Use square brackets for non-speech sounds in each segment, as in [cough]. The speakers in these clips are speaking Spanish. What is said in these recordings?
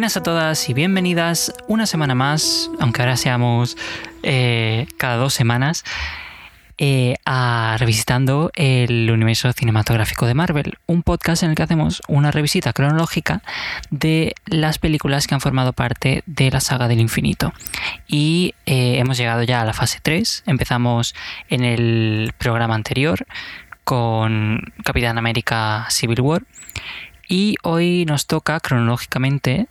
Buenas a todas y bienvenidas una semana más, aunque ahora seamos eh, cada dos semanas, eh, a Revisitando el Universo Cinematográfico de Marvel, un podcast en el que hacemos una revisita cronológica de las películas que han formado parte de la saga del infinito. Y eh, hemos llegado ya a la fase 3, empezamos en el programa anterior con Capitán América Civil War. Y hoy nos toca cronológicamente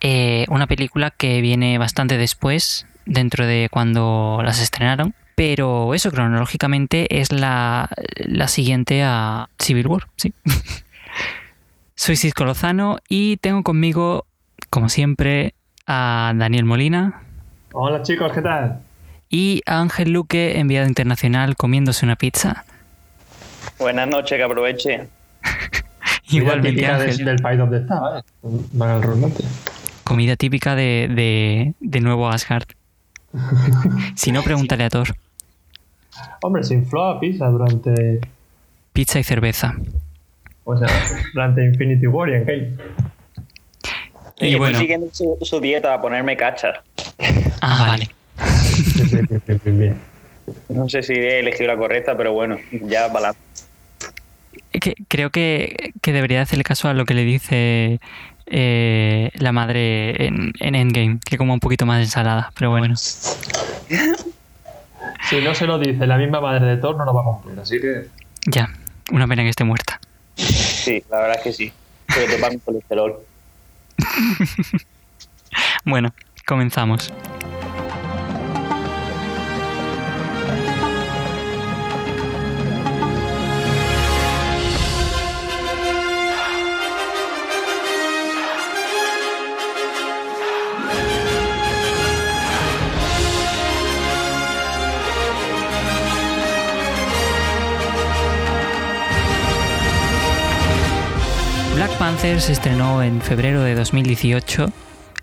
eh, una película que viene bastante después, dentro de cuando las estrenaron. Pero eso cronológicamente es la, siguiente a Civil War, sí. [laughs] Soy Cisco Lozano y tengo conmigo, como siempre, a Daniel Molina. Hola chicos, ¿qué tal? Y a Ángel Luque, enviado internacional, comiéndose una pizza. Buenas noches, que aproveche. [laughs] Igualmente, Ángel. del país donde está, ¿vale? Van al Comida típica de, de, Nuevo Asgard. [laughs] si no, pregúntale a Thor. Hombre, se infló a pizza durante. Pizza y cerveza. O sea, durante Infinity War y en Y, bueno. siguiendo su, dieta a ponerme cachas. Ah, vale. [laughs] no sé si he elegido la correcta, pero bueno, ya balance creo que, debería hacerle caso a lo que le dice eh, la madre en, Endgame, que como un poquito más de ensalada, pero bueno. Si no se lo dice la misma madre de Thor, no lo va a cumplir, así que. Ya, una pena que esté muerta. Sí, la verdad es que sí. Pero te el colesterol. [laughs] bueno, comenzamos. Se estrenó en febrero de 2018.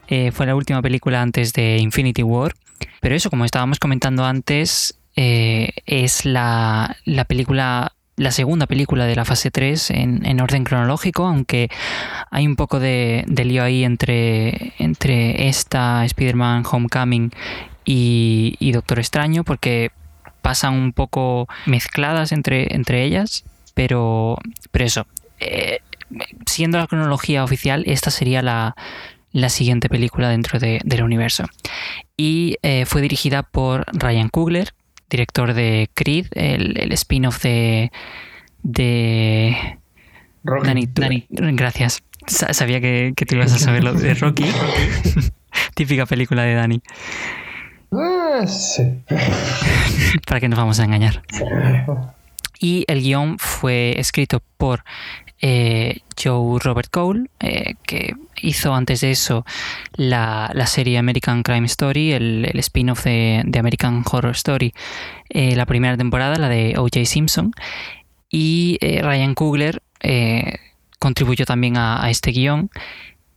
Eh, fue la última película antes de Infinity War. Pero eso, como estábamos comentando antes, eh, es la, película la segunda película de la fase 3 en, orden cronológico, aunque hay un poco de, lío ahí entre, entre esta Spider-Man Homecoming y, Doctor Extraño, porque pasan un poco mezcladas entre, entre ellas, pero, pero eso, eh, siendo la cronología oficial, esta sería la, siguiente película dentro del universo. Y eh, fue dirigida por Ryan Coogler, director de Creed, el, spin-off de... de Rocky. Dani, gracias. Sabía que, que tú ibas a saber lo de Rocky. [laughs] [laughs] Típica película de Dani. Ah, sí. [laughs] ¿Para qué nos vamos a engañar? Y el guion fue escrito por eh, Joe Robert Cole, eh, que hizo antes de eso la, serie American Crime Story, el, spin-off de, American Horror Story, eh, la primera temporada, la de O.J. Simpson, y Ryan Coogler contribuyó también a, este guion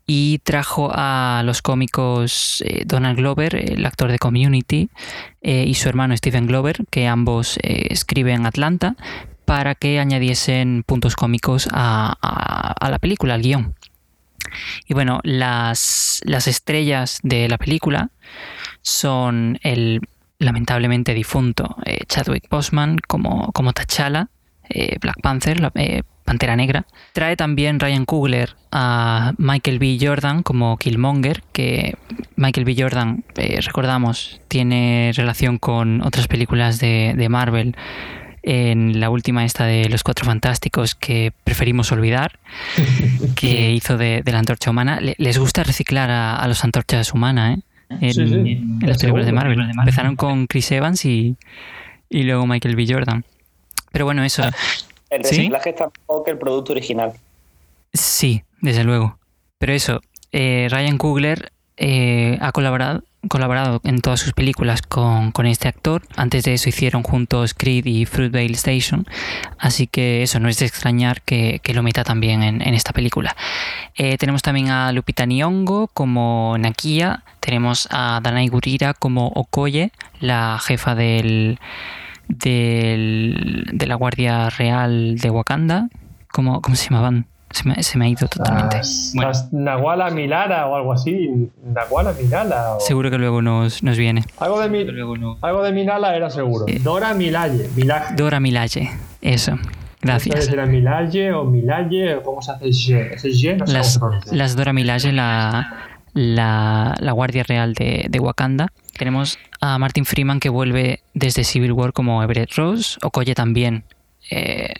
y trajo a los cómicos Donald Glover, el actor de Community, y su hermano Stephen Glover, que ambos escriben Atlanta, para que añadiesen puntos cómicos a, la película, al guion. Y bueno, las, estrellas de la película son el lamentablemente difunto eh, Chadwick Boseman como, como T'Challa, eh, Black Panther, eh, Pantera Negra. Trae también Ryan Coogler a Michael B. Jordan como Killmonger, que Michael B. Jordan, recordamos, tiene relación con otras películas de, de Marvel en la última esta de Los Cuatro Fantásticos que preferimos olvidar, [laughs] que hizo de, la antorcha humana. les gusta reciclar a, los antorchas humanas, ¿eh? En, las películas de Marvel. Empezaron con Chris Evans y, luego Michael B. Jordan. Pero bueno, eso. El reciclaje está mejor que el producto original. Sí, desde luego. Pero eso, eh, Ryan Coogler eh, ha colaborado colaborado en todas sus películas con, este actor. Antes de eso hicieron juntos Creed y Fruitvale Station. Así que eso no es de extrañar que, lo meta también en, esta película. Eh, tenemos también a Lupita Nyong'o como Nakia. Tenemos a Danai Gurira como Okoye, la jefa del, del, de la Guardia Real de Wakanda. ¿Cómo, cómo se llamaban? Se me, ha ido totalmente. Las, Nahuala Milara o algo así. Nahuala Milala. Seguro que luego nos, viene. Algo de, mi, algo de Milala era seguro. Eh, Dora Milaje. Dora Milaje. Eso. Gracias. ¿Era Milaje o Milaje? ¿Cómo se hace ese No las, las Dora Milaje, la, la, Guardia Real de, Wakanda. Tenemos a Martin Freeman que vuelve desde Civil War como Everett Rose. Okoye también eh,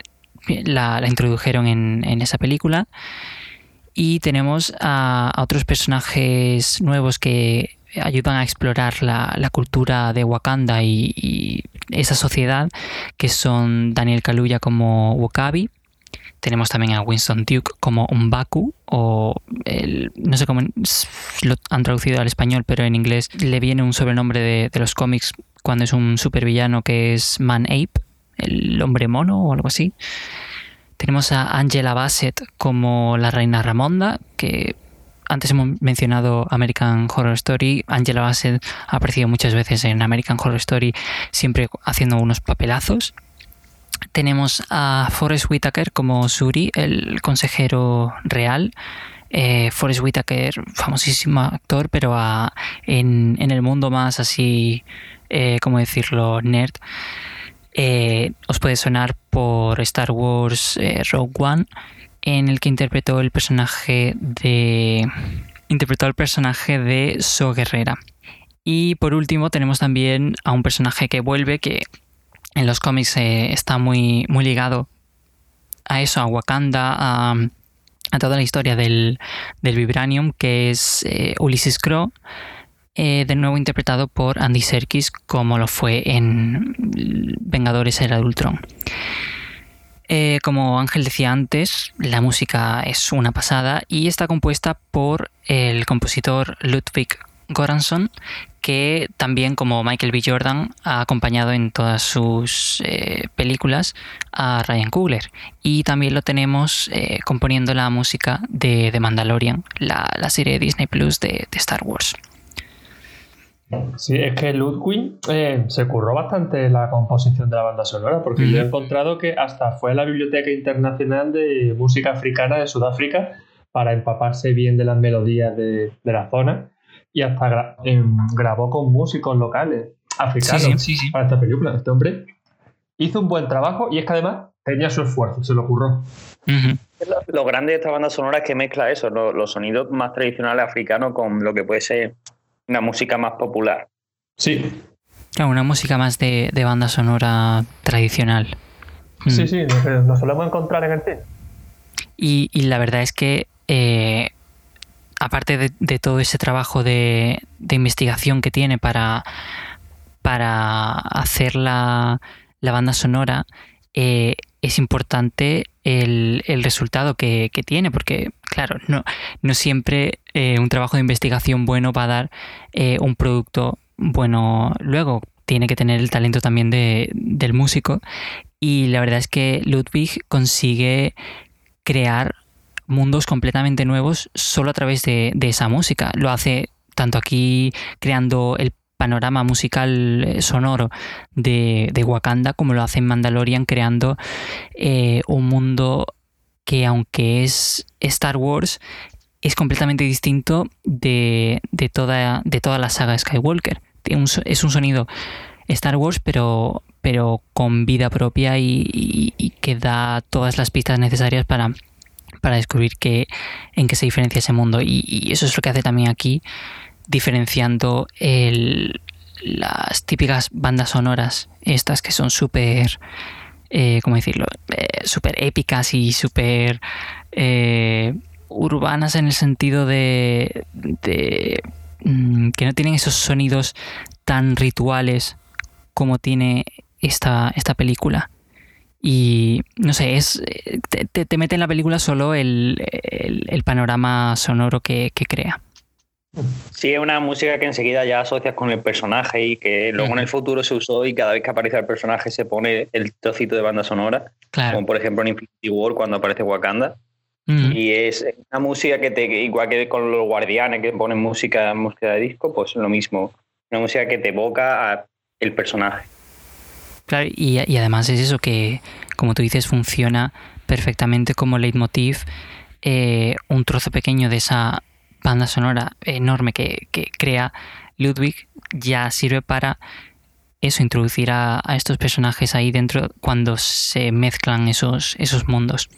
la, introdujeron en, esa película. Y tenemos a, otros personajes nuevos que ayudan a explorar la, cultura de Wakanda y, esa sociedad, que son Daniel Kaluuya como Wakabi, tenemos también a Winston Duke como un Baku, o no sé cómo lo han traducido al español, pero en inglés le viene un sobrenombre de, de los cómics cuando es un supervillano que es Man Ape, el hombre mono o algo así. Tenemos a Angela Bassett como la reina Ramonda, que antes hemos mencionado American Horror Story. Angela Bassett ha aparecido muchas veces en American Horror Story, siempre haciendo unos papelazos. Tenemos a Forrest Whitaker como Suri, el consejero real. Eh, Forrest Whitaker, famosísimo actor, pero en, el mundo más así, eh, como decirlo, nerd. Eh, os puede sonar por Star Wars eh, Rogue One, en el que interpretó el personaje de. interpretó el personaje de So Guerrera. Y por último tenemos también a un personaje que vuelve, que en los cómics eh, está muy, muy ligado a eso, a Wakanda, a, toda la historia del, Vibranium, que es Ulysses Crow eh, de nuevo interpretado por Andy Serkis como lo fue en Vengadores Era de Ultron. Eh, como Ángel decía antes, la música es una pasada y está compuesta por el compositor Ludwig Goransson, que también como Michael B. Jordan ha acompañado en todas sus eh, películas a Ryan Coogler. Y también lo tenemos componiendo la música de The Mandalorian, la, serie de Disney Plus de Star Wars. Sí, es que Ludwig eh, se curró bastante la composición de la banda sonora, porque yo he encontrado que hasta fue a la Biblioteca Internacional de Música Africana de Sudáfrica para empaparse bien de las melodías de, la zona y hasta em, grabó con músicos locales africanos para esta película. Este hombre hizo un buen trabajo y es que además tenía su esfuerzo, se lo curró. lo, grande de esta banda sonora es que mezcla eso, los sonidos más tradicionales africanos con lo que puede ser una música más popular. Sí. Claro, una música más de, banda sonora tradicional. Sí, mm. sí, nos, solemos encontrar en el cine. Y, la verdad es que, eh, aparte de, todo ese trabajo de, investigación que tiene para, para hacer la, banda sonora, eh, es importante el, resultado que, tiene, porque, claro, no, no siempre eh, un trabajo de investigación bueno va a dar eh, un producto bueno luego. Tiene que tener el talento también de, del músico. Y la verdad es que Ludwig consigue crear mundos completamente nuevos solo a través de, de esa música. Lo hace tanto aquí creando el panorama musical eh, sonoro de, Wakanda, como lo hace en Mandalorian, creando un mundo que aunque es Star Wars, es completamente distinto de, toda, de toda la saga Skywalker. Es un sonido Star Wars, pero, pero con vida propia y, que da todas las pistas necesarias para, para descubrir qué, en qué se diferencia ese mundo. y, eso es lo que hace también aquí diferenciando las típicas bandas sonoras, estas que son súper, eh, ¿cómo decirlo?, eh, súper épicas y súper eh, urbanas en el sentido de, mm, que no tienen esos sonidos tan rituales como tiene esta, esta película. Y no sé, es te, mete en la película solo el, panorama sonoro que crea. Sí, es una música que enseguida ya asocias con el personaje y que luego en el futuro se usó y cada vez que aparece el personaje se pone el trocito de banda sonora. Como por ejemplo en Infinity War cuando aparece Wakanda. Y es una música que te, igual que con los guardianes que ponen música, música de disco, pues lo mismo. Una música que te evoca el personaje. Claro, y, y además es eso que, como tú dices, funciona perfectamente como leitmotiv eh, un trozo pequeño de esa banda sonora enorme que, crea Ludwig ya sirve para eso, introducir a, estos personajes ahí dentro cuando se mezclan esos, esos mundos.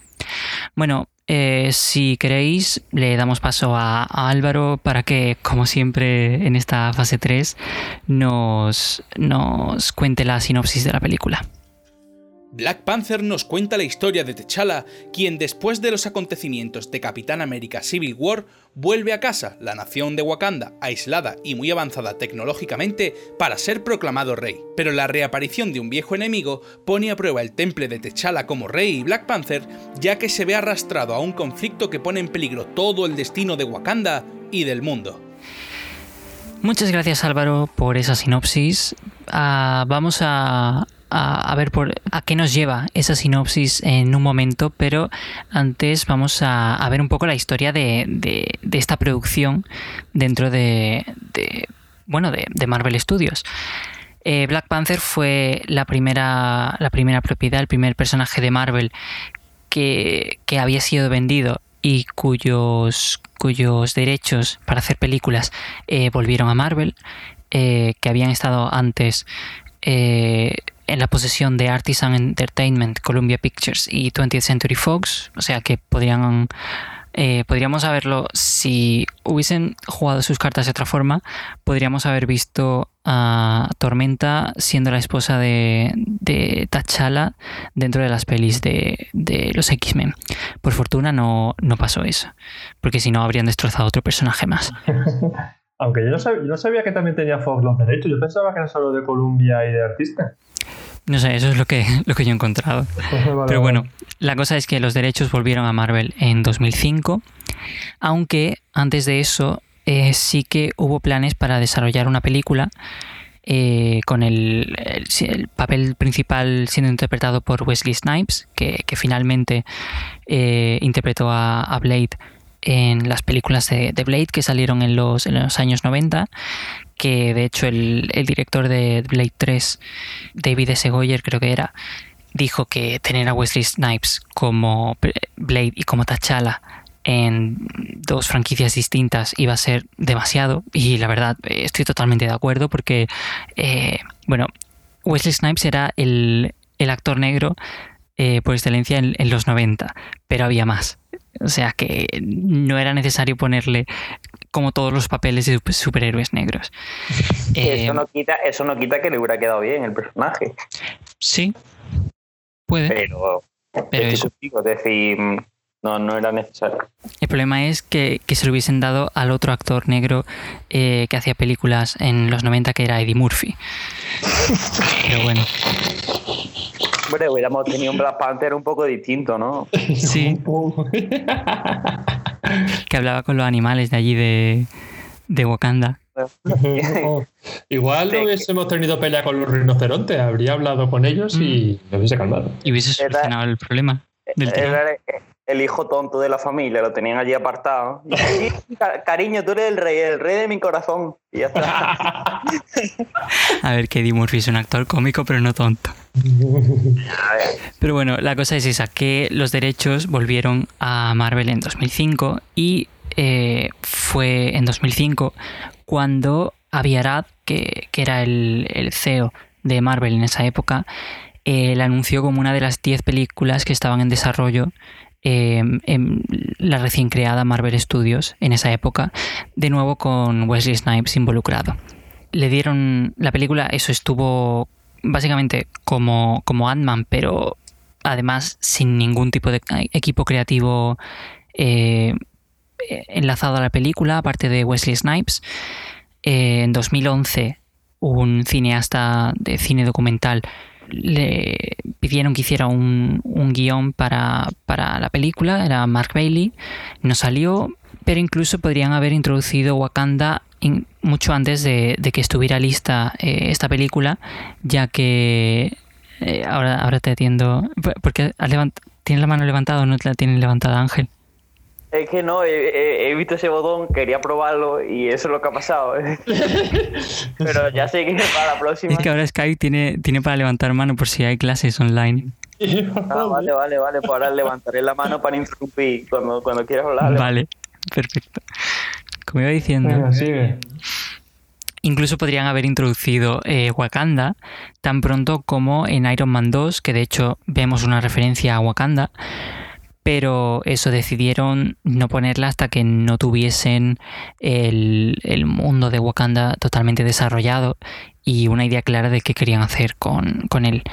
Bueno, eh, si queréis, le damos paso a, Álvaro para que, como siempre en esta fase 3, nos, nos cuente la sinopsis de la película. Black Panther nos cuenta la historia de T'Challa, quien después de los acontecimientos de Capitán América Civil War vuelve a casa, la nación de Wakanda, aislada y muy avanzada tecnológicamente, para ser proclamado rey. Pero la reaparición de un viejo enemigo pone a prueba el temple de T'Challa como rey y Black Panther, ya que se ve arrastrado a un conflicto que pone en peligro todo el destino de Wakanda y del mundo. Muchas gracias Álvaro por esa sinopsis. Ah, vamos a, a, ver por, a qué nos lleva esa sinopsis en un momento, pero antes vamos a, ver un poco la historia de, esta producción dentro de, bueno, de, Marvel Studios. Eh, Black Panther fue la primera, la primera propiedad, el primer personaje de Marvel que, había sido vendido y cuyos, cuyos derechos para hacer películas eh, volvieron a Marvel, eh, que habían estado antes en la posesión de Artisan Entertainment, Columbia Pictures y 20th Century Fox, o sea que podrían eh, podríamos haberlo, si hubiesen jugado sus cartas de otra forma, podríamos haber visto a Tormenta siendo la esposa de, de T'Challa dentro de las pelis de, los X-Men. Por fortuna no, no pasó eso, porque si no habrían destrozado otro personaje más. [laughs] Aunque yo no, sabía, yo no sabía que también tenía Fox los derechos, yo pensaba que era solo de Columbia y de artista. No sé, eso es lo que, [laughs] lo que yo he encontrado. [laughs] Pero bueno, la cosa es que los derechos volvieron a Marvel en 2005, aunque antes de eso eh, sí que hubo planes para desarrollar una película eh, con el, papel principal siendo interpretado por Wesley Snipes, que, finalmente eh, interpretó a, Blade en las películas de, de, Blade que salieron en los, en los años 90 que de hecho el, director de Blade 3, David S. Goyer creo que era, dijo que tener a Wesley Snipes como Blade y como T'Challa en dos franquicias distintas iba a ser demasiado y la verdad estoy totalmente de acuerdo porque eh, bueno Wesley Snipes era el, actor negro eh, por excelencia en, en, los 90 pero había más o sea que no era necesario ponerle como todos los papeles de superhéroes negros. [laughs] eso, eh, no quita, eso no quita que le hubiera quedado bien el personaje. Sí, puede. Pero, pero es decir, no, no era necesario. El problema es que, se lo hubiesen dado al otro actor negro eh, que hacía películas en los 90, que era Eddie Murphy. [laughs] Pero bueno. Hombre, hubiéramos tenido un Black Panther un poco distinto, ¿no? [laughs] Sí. [laughs] que hablaba con los animales de allí de, de Wakanda. [laughs] Igual no hubiésemos tenido pelea con los rinocerontes, habría hablado con ellos y mm. hubiese calmado. Y hubiese solucionado el problema. Del el hijo tonto de la familia, lo tenían allí apartado. cariño, tú eres el rey, el rey de mi corazón. Y ya está. [laughs] A ver, que Eddie Murphy es un actor cómico, pero no tonto. [laughs] Pero bueno, la cosa es esa, que los derechos volvieron a Marvel en 2005 y eh, fue en 2005 cuando Aviarad, que, que era el, el CEO de Marvel en esa época, eh, la anunció como una de las 10 películas que estaban en desarrollo Em, en la recién creada Marvel Studios en esa época, de nuevo con Wesley Snipes involucrado. Le dieron la película, eso estuvo básicamente como, como Ant-Man, pero además sin ningún tipo de equipo creativo eh, enlazado a la película, aparte de Wesley Snipes. Eh, en 2011, un cineasta de cine documental le pidieron que hiciera un, guion para, la película, era Mark Bailey, no salió, pero incluso podrían haber introducido Wakanda mucho antes de, que estuviera lista eh, esta película, ya que eh, ahora, ahora te atiendo, porque ¿tienes la mano levantada o no la tiene levantada Ángel? Es que no, he, visto ese botón, quería probarlo y eso es lo que ha pasado. [laughs] Pero ya sé que para la próxima. Es que ahora Skype tiene, tiene para levantar mano por si hay clases online. Ah, vale, vale, vale. Pues ahora levantaré la mano para interrumpir cuando, cuando quieras hablar. Vale, perfecto. Como iba diciendo. Incluso podrían haber introducido eh, Wakanda tan pronto como en Iron Man 2, que de hecho vemos una referencia a Wakanda, pero eso decidieron no ponerla hasta que no tuviesen el, el, mundo de Wakanda totalmente desarrollado y una idea clara de qué querían hacer con, con él.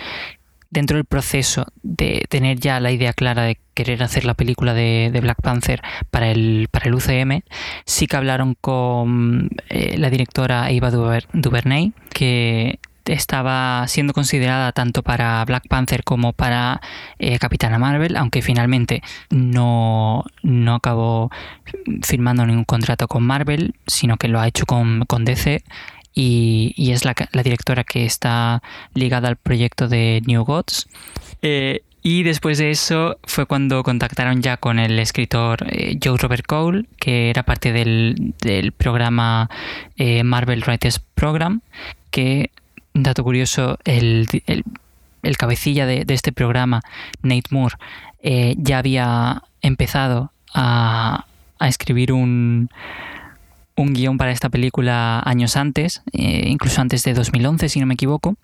Dentro del proceso de tener ya la idea clara de querer hacer la película de, Black Panther para el, para el UCM, sí que hablaron con eh, la directora Eva Duvernay, que estaba siendo considerada tanto para Black Panther como para eh, Capitana Marvel, aunque finalmente no, no acabó firmando ningún contrato con Marvel, sino que lo ha hecho con, con DC y, es la, directora que está ligada al proyecto de New Gods. Eh, y después de eso fue cuando contactaron ya con el escritor eh, Joe Robert Cole, que era parte del, programa eh, Marvel Writers Program, que, dato curioso, el, cabecilla de, este programa, Nate Moore, ya había empezado a escribir un, un guion para esta película años antes, eh, incluso antes de 2011, si no me equivoco.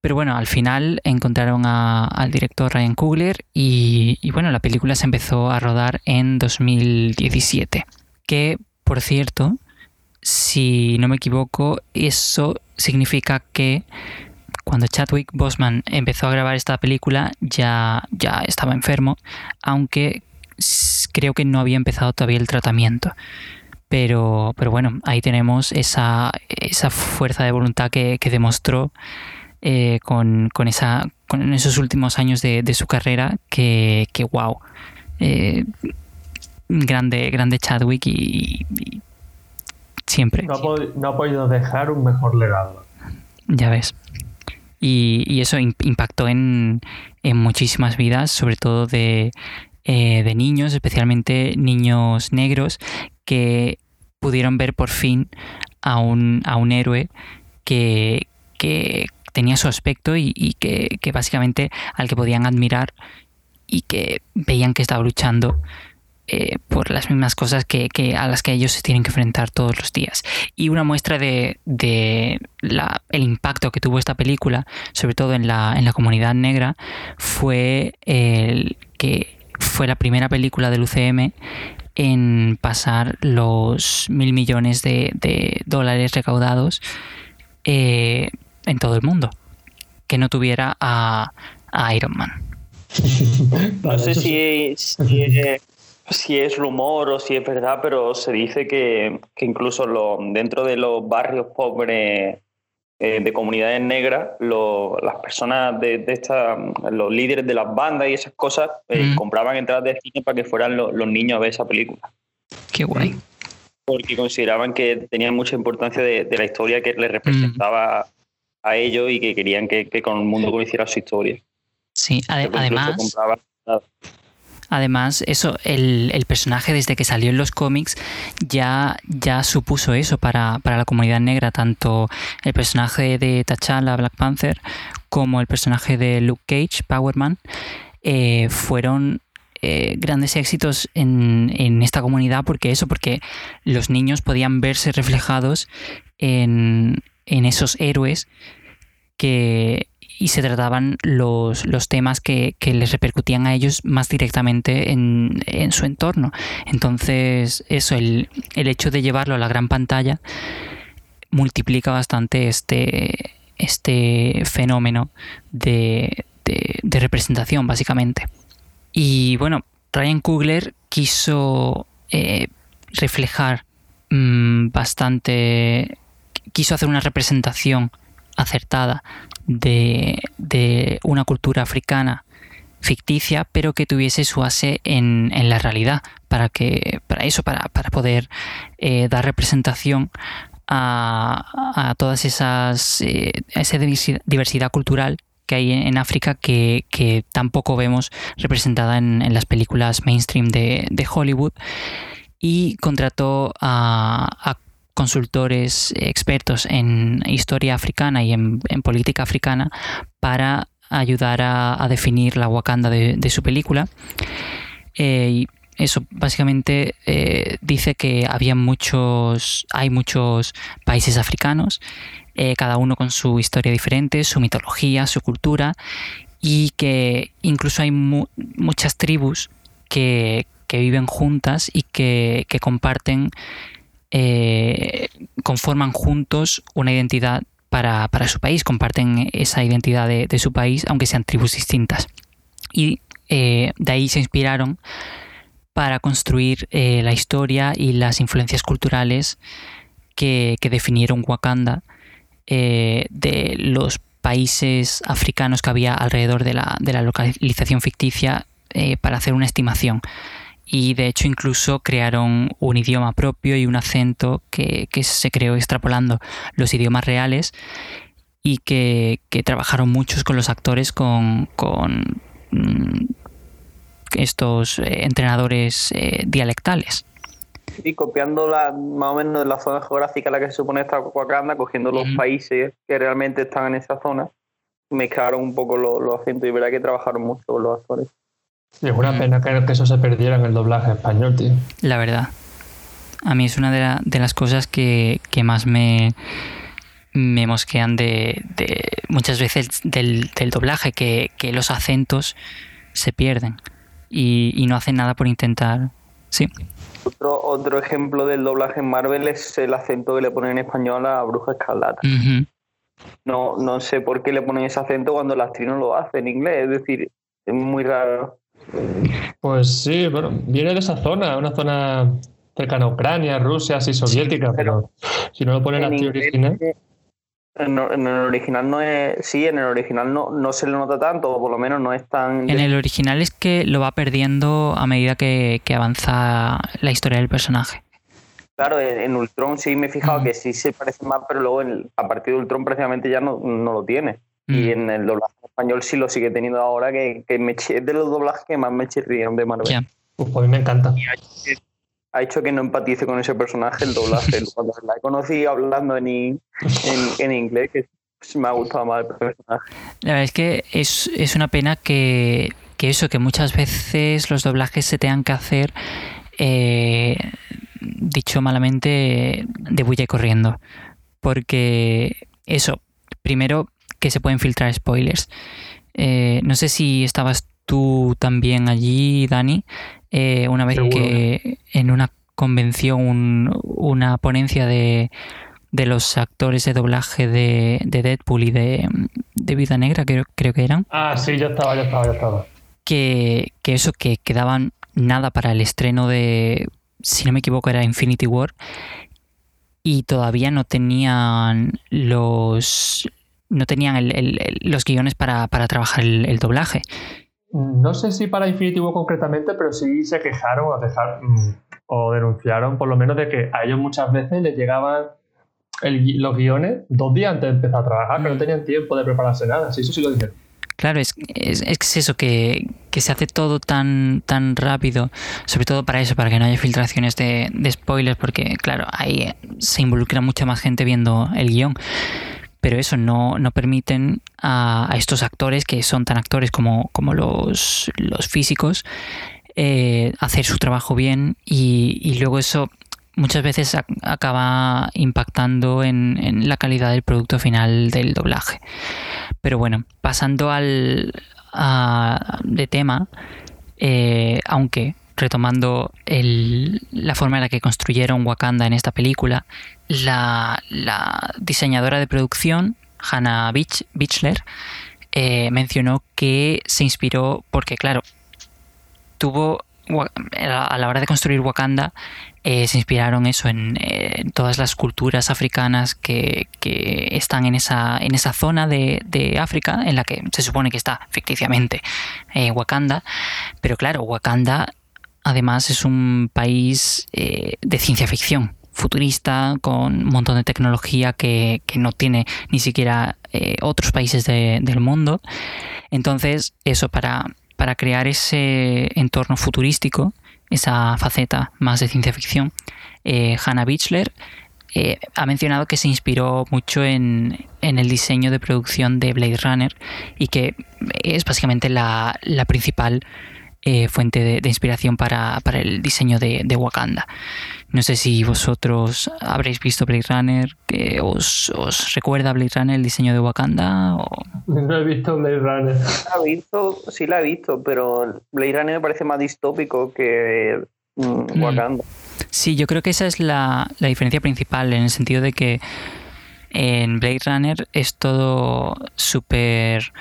Pero bueno, al final encontraron al director Ryan Coogler y, bueno, la película se empezó a rodar en 2017. Que, por cierto, si no me equivoco, eso significa que cuando Chadwick Boseman empezó a grabar esta película ya, ya estaba enfermo, aunque creo que no había empezado todavía el tratamiento. Pero, pero bueno, ahí tenemos esa, esa fuerza de voluntad que, demostró eh, con, esa, con esos últimos años de, su carrera que, que wow. Eh, grande, grande Chadwick y, siempre. No ha, podido dejar un mejor legado. Ya ves. Y, eso impactó en, en, muchísimas vidas, sobre todo de, eh, de niños, especialmente niños negros, que pudieron ver por fin a un, a un héroe que, tenía su aspecto y, que, básicamente al que podían admirar y que veían que estaba luchando eh, por las mismas cosas que, a las que ellos se tienen que enfrentar todos los días. Y una muestra de, el impacto que tuvo esta película, sobre todo en la, en la comunidad negra, fue el que fue la primera película del UCM en pasar los mil millones de, dólares recaudados eh, en todo el mundo. Que no tuviera a, Iron Man. [laughs] no sé si, si, es, rumor o si es verdad, pero se dice que, incluso lo, dentro de los barrios pobres eh, de comunidades negras, las personas de, esta, los líderes de las bandas y esas cosas eh, compraban entradas de cine para que fueran los niños a ver esa película. Qué guay. Porque consideraban que tenían mucha importancia de, la historia que les representaba a ellos y que querían que, con el mundo conociera su historia. Sí, además. Además, eso, el, personaje desde que salió en los cómics ya, ya supuso eso para, la comunidad negra, tanto el personaje de T'Challa, Black Panther, como el personaje de Luke Cage, Powerman, eh, fueron eh, grandes éxitos en, en, esta comunidad. Porque eso, porque los niños podían verse reflejados en, en esos héroes que y se trataban los, temas que, les repercutían a ellos más directamente en, su entorno. Entonces, eso, el, hecho de llevarlo a la gran pantalla multiplica bastante este, este fenómeno de, representación, básicamente. Y bueno, Ryan Coogler quiso eh, reflejar mm, bastante, quiso hacer una representación acertada de, una cultura africana ficticia, pero que tuviese su base en, la realidad, para que, para eso, para, poder eh, dar representación a, todas esas eh, esa diversidad cultural que hay en, África que, tampoco vemos representada en, las películas mainstream de, Hollywood y contrató a, a consultores expertos en historia africana y en, política africana para ayudar a, definir la Wakanda de, su película. Eh, y eso básicamente eh, dice que había muchos, hay muchos países africanos, eh, cada uno con su historia diferente, su mitología, su cultura, y que incluso hay muchas tribus que, viven juntas y que, comparten, conforman juntos una identidad para, su país, comparten esa identidad de, su país, aunque sean tribus distintas. Y de ahí se inspiraron para construir eh, la historia y las influencias culturales que, definieron Wakanda eh, de los países africanos que había alrededor de la, localización ficticia eh, para hacer una estimación. Y de hecho incluso crearon un idioma propio y un acento que, se creó extrapolando los idiomas reales y que, trabajaron muchos con los actores con, con mm, estos eh, entrenadores eh, dialectales. Y copiando la, más o menos la zona geográfica en la que se supone está Wakanda, cogiendo los países que realmente están en esa zona, mezclaron un poco los, acentos y verdad que trabajaron mucho con los actores. Es una pena que, eso se perdiera en el doblaje español, tío. La verdad. A mí es una de, las cosas que, más me, me mosquean de, muchas veces del, doblaje, que, que, los acentos se pierden y, no hacen nada por intentar. Sí. Otro, otro ejemplo del doblaje en Marvel es el acento que le ponen en español a Bruja Escarlata. no, no sé por qué le ponen ese acento cuando la actriz no lo hace en inglés, es decir, es muy raro. Pues sí, bueno, viene de esa zona, una zona cercana a Ucrania, Rusia, así soviética, pero, si no lo ponen actriz original. En, el original no es. Sí, en el original no, no se le nota tanto, o por lo menos no es tan. En el original es que lo va perdiendo a medida que, avanza la historia del personaje. Claro, en, Ultron sí me he fijado que sí se parece más, pero luego a partir de Ultron precisamente ya no, lo tiene. Y en el doblaje español sí lo sigue teniendo ahora, que, me, es de los doblajes que más me chirrían de Marvel. Pues, a mí me encanta ha hecho que no empatice con ese personaje el doblaje. Cuando la he conocido hablando en, en, [laughs] inglés, que me ha gustado más el personaje. La verdad es que es, es una pena que, que, eso, que muchas veces los doblajes se tengan que hacer, eh, dicho malamente, de bulla y corriendo. Porque eso, primero que se pueden filtrar spoilers. Eh, no sé si estabas tú también allí, Dani, eh, una vez que en una convención, una ponencia de, los actores de doblaje de, Deadpool y de, Vida Negra, creo, creo, que eran. Ah, sí, ya estaba, ya estaba, ya estaba. Que, eso, que quedaban nada para el estreno de, si no me equivoco, era Infinity War. Y todavía no tenían los no tenían los guiones para, trabajar el doblaje. No sé si para Infinity War concretamente, pero sí se quejaron o, dejar, mm, o denunciaron por lo menos de que a ellos muchas veces les llegaban los guiones dos días antes de empezar a trabajar, que no tenían tiempo de prepararse nada. Sí, eso sí lo dijeron. Claro, es, es, eso, que, se hace todo tan, tan rápido, sobre todo para eso, para que no haya filtraciones de, de spoilers, porque claro, ahí se involucra mucha más gente viendo el guion pero eso no, no permiten a, estos actores, que son tan actores como, como los, los físicos, eh, hacer su trabajo bien y, luego eso muchas veces acaba impactando en, la calidad del producto final del doblaje. Pero bueno, pasando al de tema, eh, aunque retomando la forma en la que construyeron Wakanda en esta película, la, diseñadora de producción, Hannah Bichler, eh, mencionó que se inspiró porque, claro, tuvo a la hora de construir Wakanda eh, se inspiraron eso en, todas las culturas africanas que, están en esa, en esa zona de, África en la que se supone que está ficticiamente eh, Wakanda. Pero claro Wakanda además es un país de ciencia ficción futurista, con un montón de tecnología que, no tiene ni siquiera eh, otros países del mundo. Entonces, eso, para, para crear ese entorno futurístico, esa faceta más de ciencia ficción, eh, Hannah Bichler eh, ha mencionado que se inspiró mucho en, el diseño de producción de Blade Runner y que es básicamente la, principal eh, fuente de, inspiración para, el diseño de, Wakanda. No sé si vosotros habréis visto Blade Runner, os, os, recuerda Blade Runner el diseño de Wakanda? O... No he visto Blade Runner. La he visto, sí la he visto, pero Blade Runner me parece más distópico que mm, mm. Wakanda. Sí, yo creo que esa es la, diferencia principal, en el sentido de que en Blade Runner es todo súper...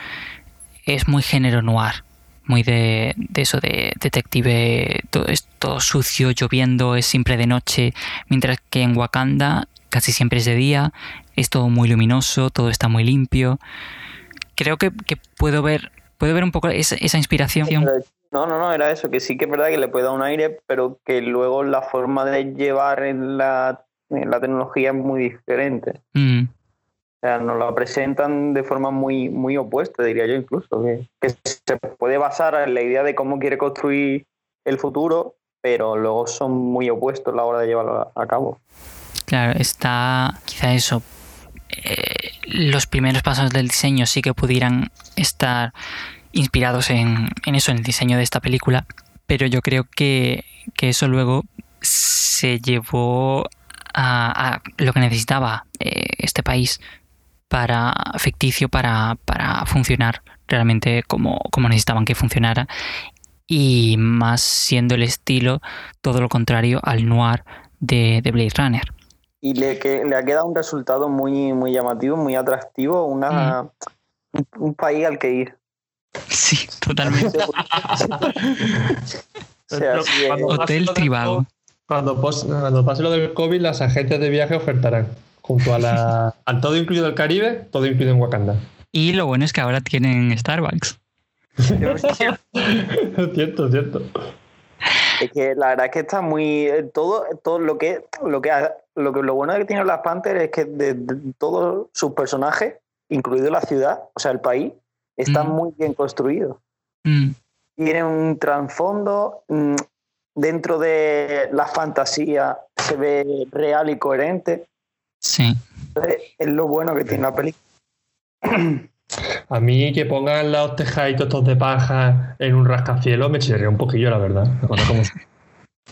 es muy género noir, muy de, eso de detective, todo es todo sucio, lloviendo, es siempre de noche, mientras que en Wakanda casi siempre es de día, es todo muy luminoso, todo está muy limpio. Creo que, puedo ver puedo ver un poco esa, esa inspiración. No, no, no, era eso, que sí que es verdad que le puede dar un aire, pero que luego la forma de llevar en la, la tecnología es muy diferente. Mm. Sea, nos la presentan de forma muy, muy opuesta, diría yo incluso, que, se puede basar en la idea de cómo quiere construir el futuro, pero luego son muy opuestos a la hora de llevarlo a, cabo. Claro, está quizá eso. Eh, los primeros pasos del diseño sí que pudieran estar inspirados en, eso, en el diseño de esta película, pero yo creo que, eso luego se llevó a, lo que necesitaba eh, este país para ficticio para, funcionar realmente como, como necesitaban que funcionara y más siendo el estilo todo lo contrario al noir de, Blade Runner. Y le, que, le ha quedado un resultado muy, muy llamativo, muy atractivo, una, mm. un país al que ir. Sí, totalmente. [laughs] Hotel Tribago. Cuando, cuando pase lo del COVID, las agencias de viaje ofertarán junto a la, [laughs] al todo incluido del Caribe, todo incluido en Wakanda. Y lo bueno es que ahora tienen Starbucks. [laughs] cierto, cierto. Es que la verdad es que está muy todo todo lo que lo que lo que lo bueno que tiene las Panther es que de todos sus personajes, incluido la ciudad, o sea, el país, está mm. muy bien construido. Mm. Tiene un trasfondo mm, dentro de la fantasía, se ve real y coherente. Sí. Es lo bueno que tiene la película. [clears throat] A mí que pongan los tejaditos estos de paja en un rascacielos me chirría un poquillo, la verdad. [laughs]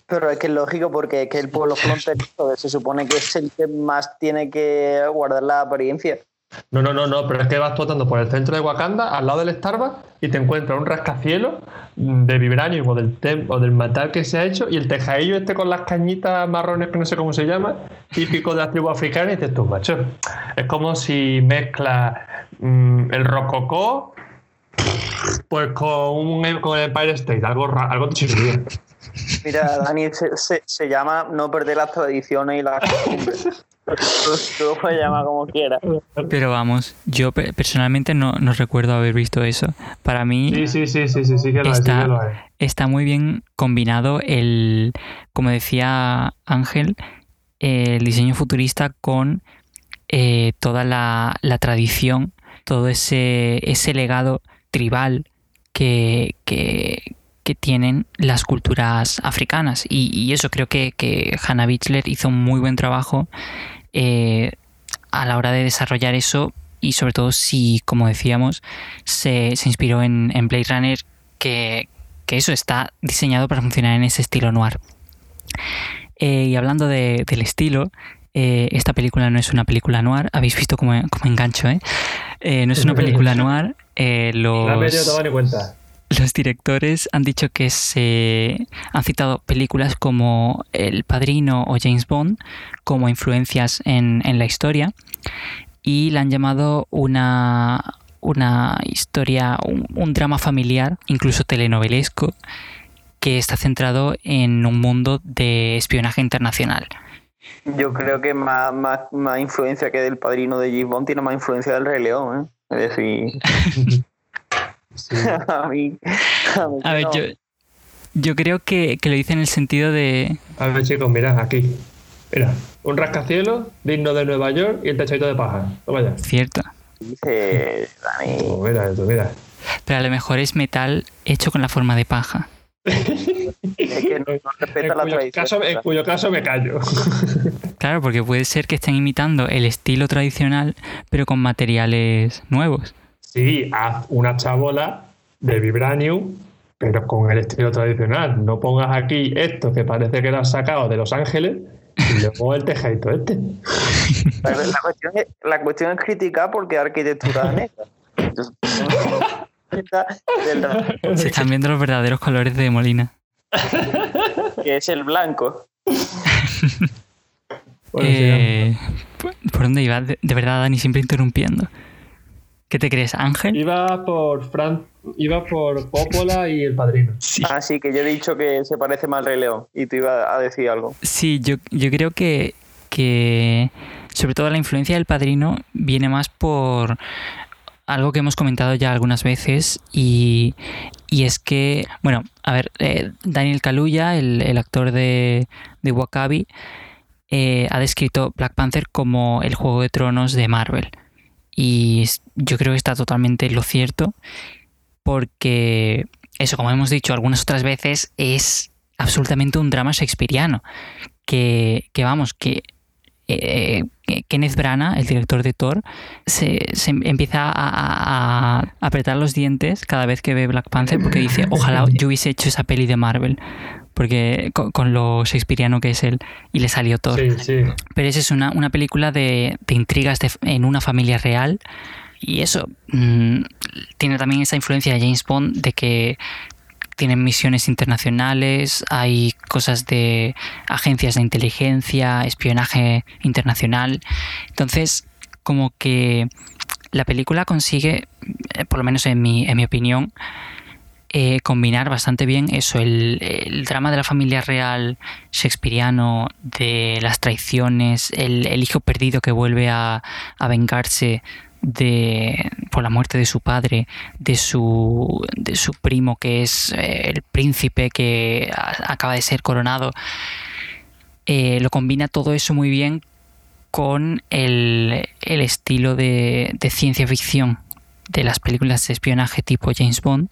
Pero es que es lógico porque es que el pueblo fronterizo se supone que es el que más tiene que guardar la apariencia. No, no, no, no, pero es que vas trotando por el centro de Wakanda, al lado del Starbucks, y te encuentras un rascacielos de vibranium o del, o del metal que se ha hecho, y el tejadillo este con las cañitas marrones que no sé cómo se llama, típico de la tribu africana, y dices tú, macho, es como si mezclas mm, el rococó pues con, un, con el Empire State, algo, algo chido. Mira, Dani, se, se, llama no perder las tradiciones y las costumbres. [laughs] [laughs] Tú puedes llamar como quieras. Pero vamos, yo personalmente no, no, recuerdo haber visto eso. Para mí sí, sí, sí, sí, sí, que lo está, lo está muy bien combinado el, como decía Ángel, el diseño futurista con eh, toda la, la, tradición, todo ese, ese legado tribal que, que, que tienen las culturas africanas. Y, eso creo que, que, Hannah Bichler hizo un muy buen trabajo eh, a la hora de desarrollar eso y sobre todo si, como decíamos, se, inspiró en, Blade Runner, que, eso está diseñado para funcionar en ese estilo noir. Eh, y hablando del estilo, eh, esta película no es una película noir. Habéis visto cómo, engancho, ¿eh? no es una [laughs] película noir. los... cuenta [laughs] los directores han dicho que se han citado películas como El Padrino o James Bond como influencias en, la historia y la han llamado una, una historia, un, drama familiar, incluso telenovelesco, que está centrado en un mundo de espionaje internacional. Yo creo que más, más, influencia que del padrino de James Bond tiene más influencia del Rey León. ¿eh? Es decir, [laughs] [laughs] a mí, a, ver, yo, yo creo que, que, lo dice en el sentido de. A ver, chicos, mirad aquí. Mira, un rascacielos digno de Nueva York y el techadito de paja. Toma ya. Cierto. Dice oh, mira esto, mira. Pero a lo mejor es metal hecho con la forma de paja. es que no, respeta la tradición. en cuyo caso me callo. [laughs] Claro, porque puede ser que estén imitando el estilo tradicional, pero con materiales nuevos. Sí, haz una chabola de Vibranium, pero con el estilo tradicional. No pongas aquí esto que parece que lo has sacado de Los Ángeles y luego el tejadito este. La cuestión, es, la cuestión es criticar porque arquitectura negra. Se están viendo los verdaderos colores de Molina. Que es el blanco. Eh, ¿Por dónde iba? De, verdad, Dani, siempre interrumpiendo. ¿Qué te crees, Ángel? Iba por Fran, iba por Popola y El Padrino. Sí. Ah, sí, que yo he dicho que se parece más al Rey León y tú ibas a decir algo. Sí, yo, yo creo que, que sobre todo la influencia del Padrino viene más por algo que hemos comentado ya algunas veces y, es que, bueno, a ver, eh, Daniel Kaluuya, el, actor de, de Wakabi, eh, ha descrito Black Panther como el Juego de Tronos de Marvel. Y yo creo que está totalmente lo cierto porque eso, como hemos dicho algunas otras veces, es absolutamente un drama shakespeariano. Que, que vamos, que eh, Kenneth Branagh, el director de Thor, se, empieza a, apretar los dientes cada vez que ve Black Panther porque dice, ojalá yo hubiese hecho esa peli de Marvel. Porque con, lo shakespeariano que es él, y le salió Thor. Pero esa es una, película de, intrigas en una familia real. Y eso mm, tiene también esa influencia de James Bond de que tienen misiones internacionales, hay cosas de agencias de inteligencia, espionaje internacional. Entonces, como que la película consigue, eh, por lo menos en mi, en mi opinión, eh, combinar bastante bien eso, el, drama de la familia real shakespeariano, de las traiciones, el, el hijo perdido que vuelve a, a vengarse de, por la muerte de su padre, de su, de su primo que es eh, el príncipe que acaba de ser coronado, eh, lo combina todo eso muy bien con el, estilo de, ciencia ficción de las películas de espionaje tipo James Bond,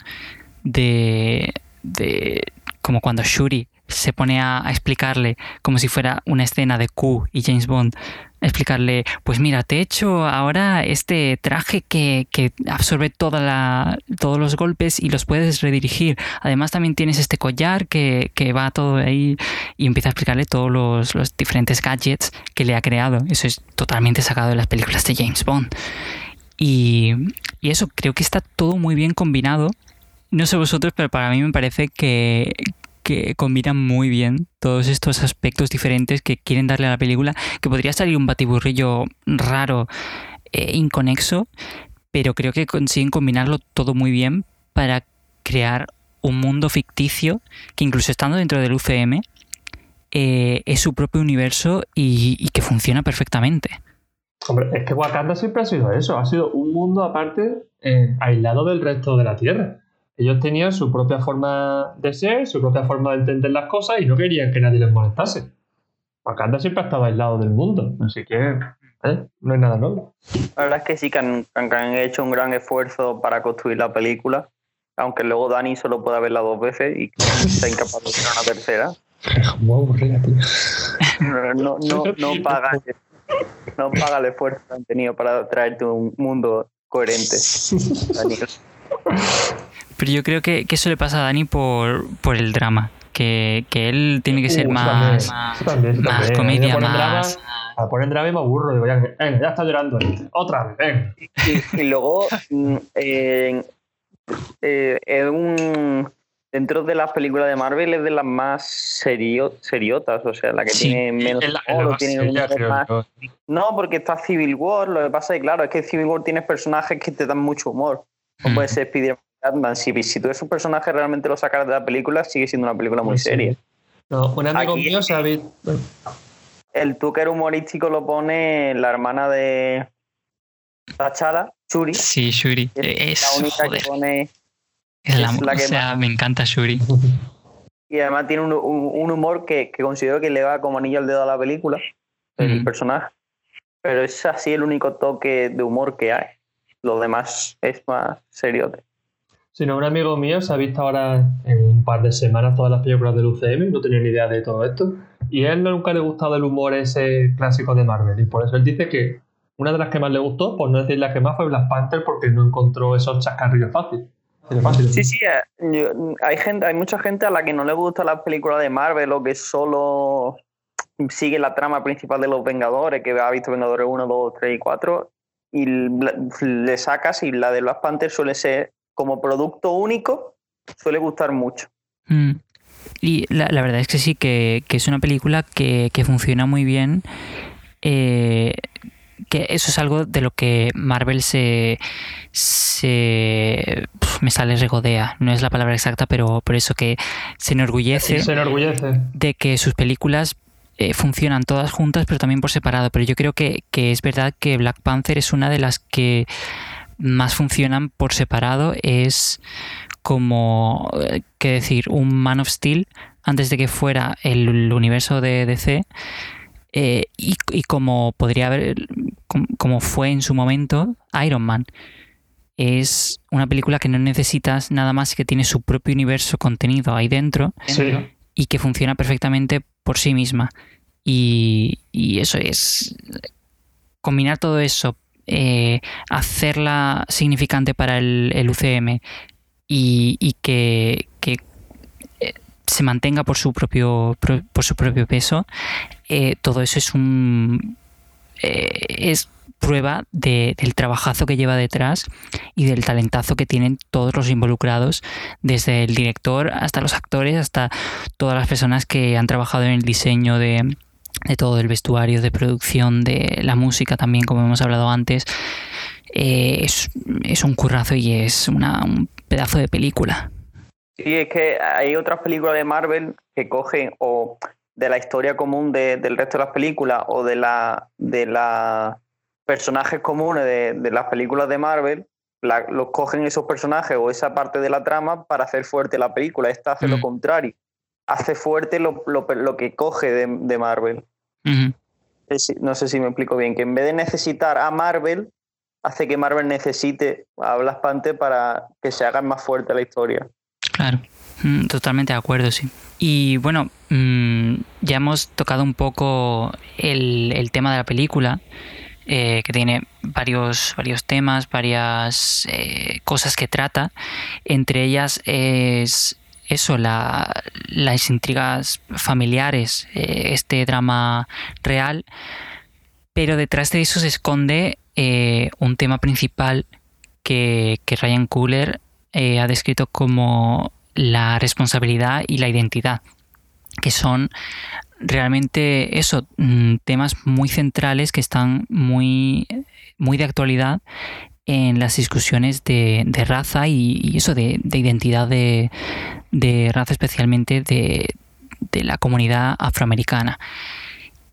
de, de como cuando Shuri se pone a, explicarle como si fuera una escena de Q y James Bond explicarle, pues mira, te he hecho ahora este traje que, absorbe toda la, todos los golpes y los puedes redirigir. Además también tienes este collar que, va todo ahí y empieza a explicarle todos los, diferentes gadgets que le ha creado. Eso es totalmente sacado de las películas de James Bond. Y, y eso, creo que está todo muy bien combinado. No sé vosotros, pero para mí me parece que, combinan muy bien todos estos aspectos diferentes que quieren darle a la película, que podría salir un batiburrillo raro, e inconexo, pero creo que consiguen combinarlo todo muy bien para crear un mundo ficticio que incluso estando dentro del UCM eh, es su propio universo y, que funciona perfectamente. Hombre, es que Wakanda siempre ha sido eso, ha sido un mundo aparte, eh, aislado del resto de la Tierra. Ellos tenían su propia forma de ser, su propia forma de entender las cosas y no querían que nadie les molestase. Wakanda siempre ha estado aislado del mundo, así que ¿eh? no hay nada nuevo. La verdad es que sí que han, hecho un gran esfuerzo para construir la película, aunque luego Dani solo pueda verla dos veces y está incapaz de hacer una tercera. No, no, no, paga, no paga el esfuerzo que han tenido para traerte un mundo coherente. Pero yo creo que, eso le pasa a Dani por, por el drama. Que, él tiene que ser más, más, comedia, más. a poner drama y me aburro. Digo, ya, ya está llorando. Otra vez, Y, luego, mm, eh, un. Dentro de las películas de Marvel es de las más seriotas, o sea, la que tiene menos No, porque está Civil War, lo que pasa es que, claro, es que Civil War tienes personajes que te dan mucho humor. Como puede ser Spider-Man si, tú eres un personaje realmente lo sacas de la película, sigue siendo una película muy seria. No, un amigo mío sabe. El tucker humorístico lo pone la hermana de Tachala, Shuri. Sí, Shuri. Es, la única que pone. Es la, que o sea, me encanta Shuri. [laughs] Y además tiene un, humor que, considero que le va como anillo al dedo a la película, el personaje. Pero es así el único toque de humor que hay. Lo demás es más serio. Sino un amigo mío se ha visto ahora en un par de semanas todas las películas del UCM, no tenía ni idea de todo esto. Y a él nunca le ha gustado el humor ese clásico de Marvel. Y por eso él dice que una de las que más le gustó, por no decir la que más, fue Black Panther porque no encontró esos chascarrillos fáciles. Sí, sí, eh, hay gente, hay mucha gente a la que no le gusta las películas de Marvel o que solo sigue la trama principal de los Vengadores, que ha visto Vengadores 1, 2, 3 y 4, y le sacas y la de Black Panther suele ser como producto único, suele gustar mucho. Mm. Y la, verdad es que sí, que, es una película que, funciona muy bien. Eh, que eso es algo de lo que Marvel se, se me sale regodea, no es la palabra exacta, pero por eso que se enorgullece, se enorgullece. de que sus películas eh, funcionan todas juntas, pero también por separado. Pero yo creo que, es verdad que Black Panther es una de las que más funcionan por separado. Es como, eh, qué decir, un Man of Steel antes de que fuera el universo de DC. Eh, y, como podría haber, como, fue en su momento, Iron Man. Es una película que no necesitas nada más que tiene su propio universo contenido ahí dentro y que funciona perfectamente por sí misma. Y, eso es combinar todo eso, eh, hacerla significante para el, UCM y, que, eh, se mantenga por su propio, por su propio peso, eh, todo eso es un es prueba del trabajazo que lleva detrás y del talentazo que tienen todos los involucrados, desde el director hasta los actores, hasta todas las personas que han trabajado en el diseño de, todo el vestuario, de producción, de la música también, como hemos hablado antes. Eh, es, un currazo y es una, un pedazo de película. Sí, es que hay otras películas de Marvel que cogen o de la historia común del resto de las películas o de la de la personajes comunes de, las películas de Marvel, los cogen esos personajes o esa parte de la trama para hacer fuerte la película. Esta hace lo mm. contrario. Hace fuerte lo, que coge de, Marvel. No sé si me explico bien. Que en vez de necesitar a Marvel, hace que Marvel necesite a Black Panther para que se haga más fuerte la historia. Claro. Mm, totalmente de acuerdo, sí. Y bueno, mm, ya hemos tocado un poco el, el tema de la película. Eh, que tiene varios, varios temas, varias eh, cosas que trata. Entre ellas es eso, la, las intrigas familiares, eh, este drama real, pero detrás de eso se esconde un tema principal que, que Ryan Cooler ha descrito como la responsabilidad y la identidad, que son realmente eso, mm, temas muy centrales que están muy, muy de actualidad en las discusiones de, raza y, eso de, identidad de, raza, especialmente de, la comunidad afroamericana.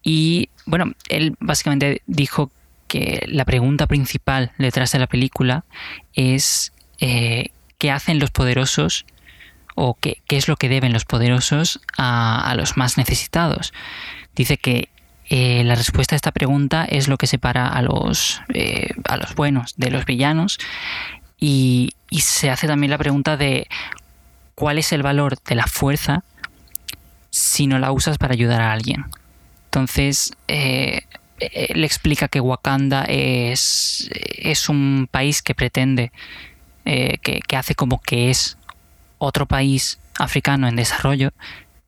Y bueno, él básicamente dijo que la pregunta principal detrás de la película es eh, qué hacen los poderosos o qué, es lo que deben los poderosos a, los más necesitados. Dice que eh, la respuesta a esta pregunta es lo que separa a los, eh, a los buenos de los villanos y, se hace también la pregunta de cuál es el valor de la fuerza si no la usas para ayudar a alguien. Entonces, eh, le explica que Wakanda es, es un país que pretende, que, que, hace como que es otro país africano en desarrollo,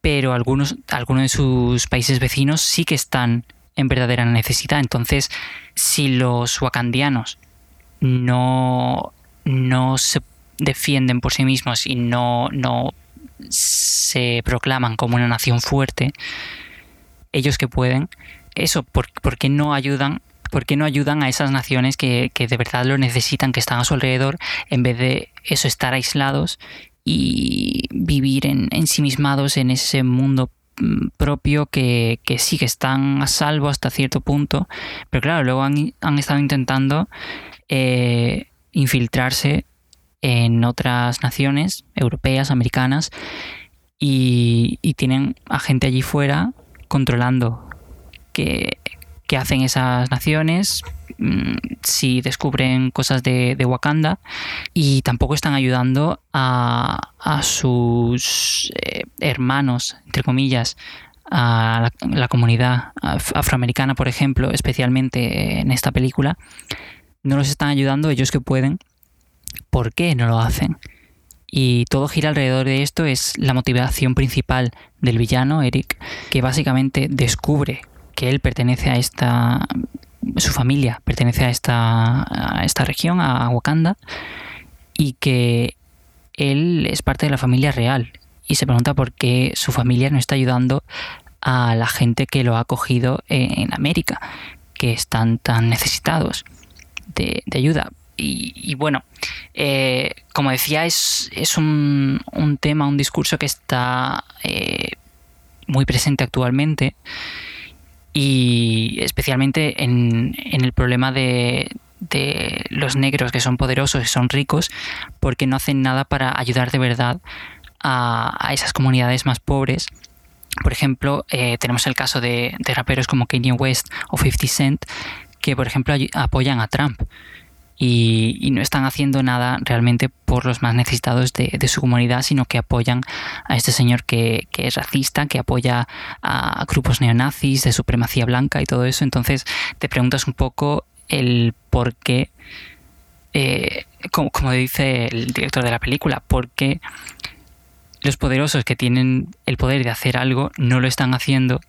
pero algunos, algunos de sus países vecinos sí que están en verdadera necesidad. Entonces, si los wakandianos no, no se defienden por sí mismos y no, no se proclaman como una nación fuerte, ellos que pueden, eso, ¿por, qué no ayudan? ¿Por qué no ayudan a esas naciones que, que de verdad lo necesitan, que están a su alrededor, en vez de eso estar aislados y vivir en, ensimismados en ese mundo mm, propio que, sí que están a salvo hasta cierto punto, pero claro, luego han, estado intentando eh, infiltrarse en otras naciones europeas, americanas, y, tienen a gente allí fuera controlando qué, qué hacen esas naciones, mm, si descubren cosas de, Wakanda y tampoco están ayudando a, sus eh, hermanos, entre comillas, a la, comunidad afroamericana, por ejemplo, especialmente en esta película, no los están ayudando ellos que pueden. ¿Por qué no lo hacen? Y todo gira alrededor de esto, es la motivación principal del villano, Eric, que básicamente descubre que él pertenece a esta... su familia pertenece a esta, a esta región, a Wakanda, y que él es parte de la familia real. Y se pregunta por qué su familia no está ayudando a la gente que lo ha acogido en América, que están tan necesitados de, ayuda. Y, bueno, eh, como decía, es, es un, tema, un discurso que está eh, muy presente actualmente y especialmente en, el problema de, de los negros que son poderosos y son ricos porque no hacen nada para ayudar de verdad a, a esas comunidades más pobres. Por ejemplo, eh, tenemos el caso de, raperos como Kanye West o 50 Cent, que por ejemplo apoyan a Trump y, no están haciendo nada realmente por los más necesitados de, su comunidad, sino que apoyan a este señor que, es racista, que apoya a grupos neonazis, de supremacía blanca y todo eso. Entonces te preguntas un poco el por qué, eh, como, como dice el director de la película, por qué los poderosos que tienen el poder de hacer algo no lo están haciendo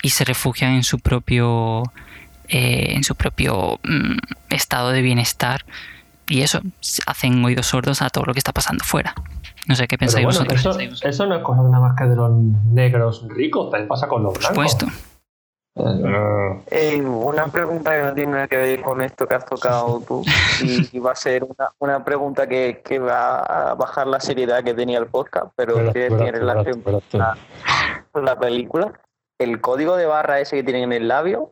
y se refugian en su propio eh, en su propio mm, estado de bienestar y eso hacen oídos sordos a todo lo que está pasando fuera. No sé qué pensáis vosotros. Eso, no es cosa nada más que de los negros ricos, también pasa con los blancos. Por supuesto. Eh, una pregunta que no tiene nada que ver con esto que has tocado tú y, va a ser una, una pregunta que, que, va a bajar la seriedad que tenía el podcast, pero, que tiene relación con la, con la, película. El código de barra ese que tienen en el labio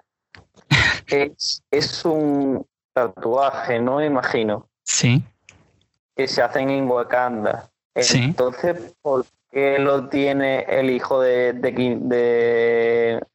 es, es un tatuaje, ¿no? Me imagino. Sí. Que se hacen en Wakanda. Entonces, ¿por que lo tiene el hijo de,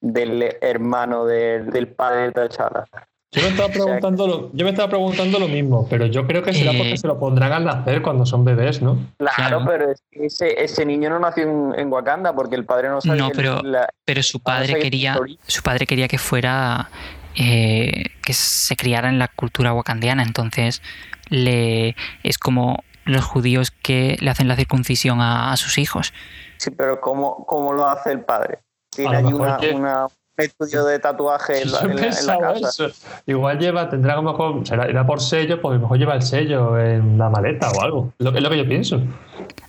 del hermano del padre de T'Challa. Yo me, estaba preguntando lo, yo me estaba preguntando lo mismo, pero yo creo que será porque eh. se lo pondrán al nacer cuando son bebés, ¿no? Claro, pero ese, ese, niño no nació en, Wakanda porque el padre no sabía. No, pero, pero su padre quería, su padre quería que fuera eh, que se criara en la cultura wakandiana, entonces le es como los judíos que le hacen la circuncisión a, sus hijos. Sí, pero ¿cómo, cómo lo hace el padre? Tiene ahí una, estudio de tatuaje en la, casa. Igual lleva, tendrá a lo mejor, será, por sello, pues a lo mejor lleva el sello en la maleta o algo. Lo, es lo que yo pienso.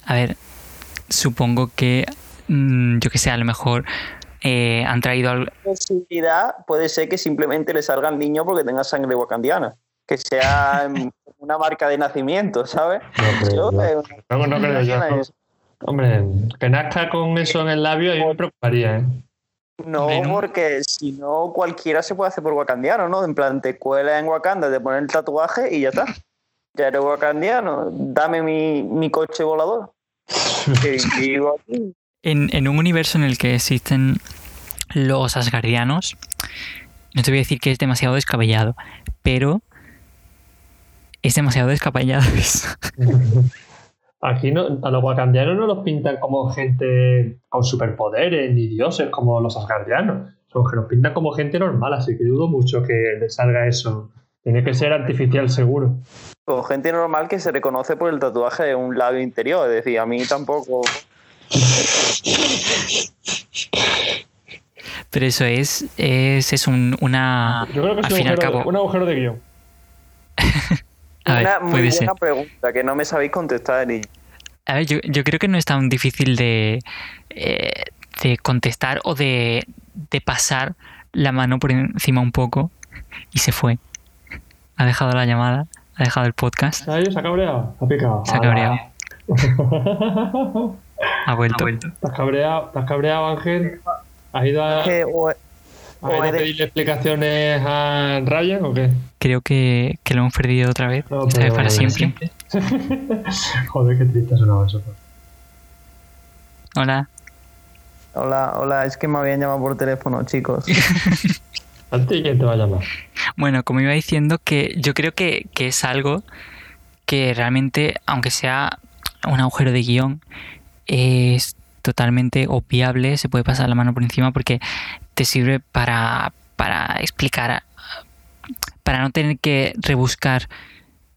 A ver, supongo que, mm, yo que sé, a lo mejor eh, han traído algo. posibilidad puede ser que simplemente le salga al niño porque tenga sangre wakandiana. Que sea [laughs] una marca de nacimiento, ¿sabes? No, creo yo. Hombre, que nazca con eso en el labio, ahí me preocuparía, ¿eh? No, porque si no, cualquiera se puede hacer por wakandiano, ¿no? En plan, te cuela en Wakanda, te ponen el tatuaje y ya está. Ya eres wakandiano, dame mi, coche volador. [laughs] en, en un universo en el que existen los asgardianos, no te voy a decir que es demasiado descabellado, pero es demasiado descapellado [laughs] Aquí no, a los wakandianos no los pintan como gente con superpoderes ni dioses como los asgardianos. Son que los pintan como gente normal, así que dudo mucho que les salga eso. Tiene que ser artificial seguro. Con gente normal que se reconoce por el tatuaje de un labio interior. Es decir, a mí tampoco. Pero eso es, es, es un, una. Yo creo que es un agujero, un agujero de guion. [laughs] una muy buena pregunta que no me sabéis contestar. A ver, yo, creo que no es tan difícil de, eh, de contestar o de, de pasar la mano por encima un poco y se fue. Ha dejado la llamada, ha dejado el podcast. se ha cabreado, ha picado. Se ha cabreado. [laughs] ha vuelto. ¿Te cabreado, ¿Te has cabreado Ángel? ¿Has ido a.? ¿Vas a pedirle explicaciones a Ryan o qué? Creo que, que lo hemos perdido otra vez. No, para siempre. [laughs] Joder, qué triste ha sonado eso. Hola. Hola, hola, es que me habían llamado por teléfono, chicos. ¿A ti quién te va a llamar? Bueno, como iba diciendo, que yo creo que, que es algo que realmente, aunque sea un agujero de guion, es totalmente obviable, se puede pasar la mano por encima porque te sirve para, para explicar, para no tener que rebuscar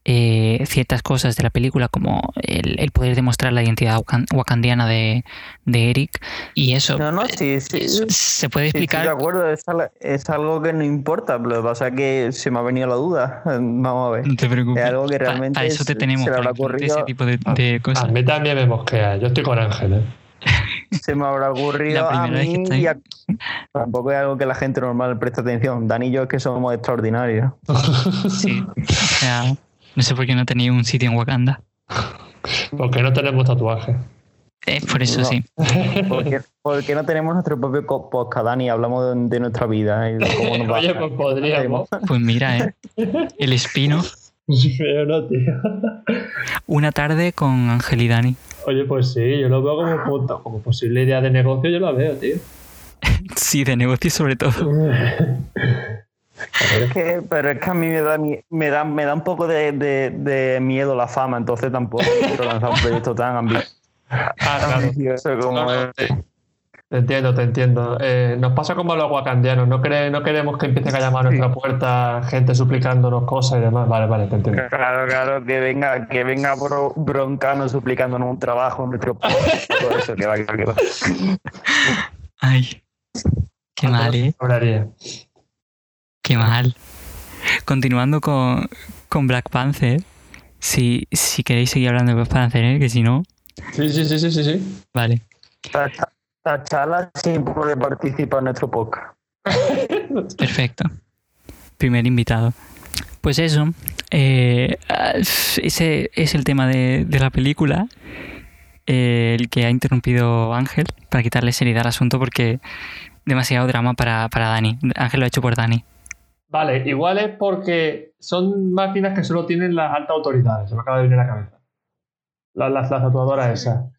eh, ciertas cosas de la película, como el, poder demostrar la identidad wakandiana de, Eric. Y eso no, no, sí, sí, se puede explicar. de acuerdo, es, algo que no importa. Lo que pasa es que se me ha venido la duda. [laughs] Vamos a ver. No te preocupes. Es algo que realmente. A, eso te tenemos, para ese tipo de, de, cosas. A mí también me mosquea. Yo estoy con Ángel. ¿eh? se me habrá ocurrido a mí y tampoco es algo que la gente normal preste atención. Dani y yo es que somos extraordinarios. [laughs] Sí, o sea, no sé por qué no tenéis un sitio en Wakanda. [laughs] Porque no tenemos tatuaje. Eh, por eso sí. [laughs] Porque, no tenemos nuestro propio podcast, Dani, hablamos de, nuestra vida. Y [laughs] Oye, pues podríamos. Pues mira, ¿eh? el espino. Pero no, tío. Una tarde con Ángel y Dani. Oye, pues sí, yo lo veo como, como posible idea de negocio, yo la veo, tío. sí, de negocio sobre todo. Pero es que a mí me da, me da, me da un poco de, miedo la fama, entonces tampoco quiero lanzar un proyecto tan ambicioso. Ah, como te entiendo, te entiendo. Eh, nos pasa como a los wakandianos. No, no queremos que empiecen a llamar a nuestra puerta gente suplicándonos cosas y demás. Vale, vale, te entiendo. Claro, claro, que venga, que venga broncano suplicándonos un trabajo en nuestro todo eso, que va, que va, Ay, qué mal, ¿eh? Qué mal. Continuando con, con Black Panther. Si, si queréis seguir hablando de Black Panther, ¿eh? que si no. Sí, sí, sí, sí, sí. sí. Vale. Tachala siempre puede participar en nuestro podcast. [laughs] Perfecto. Primer invitado. Pues eso, eh, ese es el tema de, la película, eh, el que ha interrumpido Ángel para quitarle seriedad al asunto porque demasiado drama para, para Dani. Ángel lo ha hecho por Dani. Vale, igual es porque son máquinas que solo tienen las altas autoridades, se me acaba de venir a la cabeza. Las, las, las tatuadoras esas.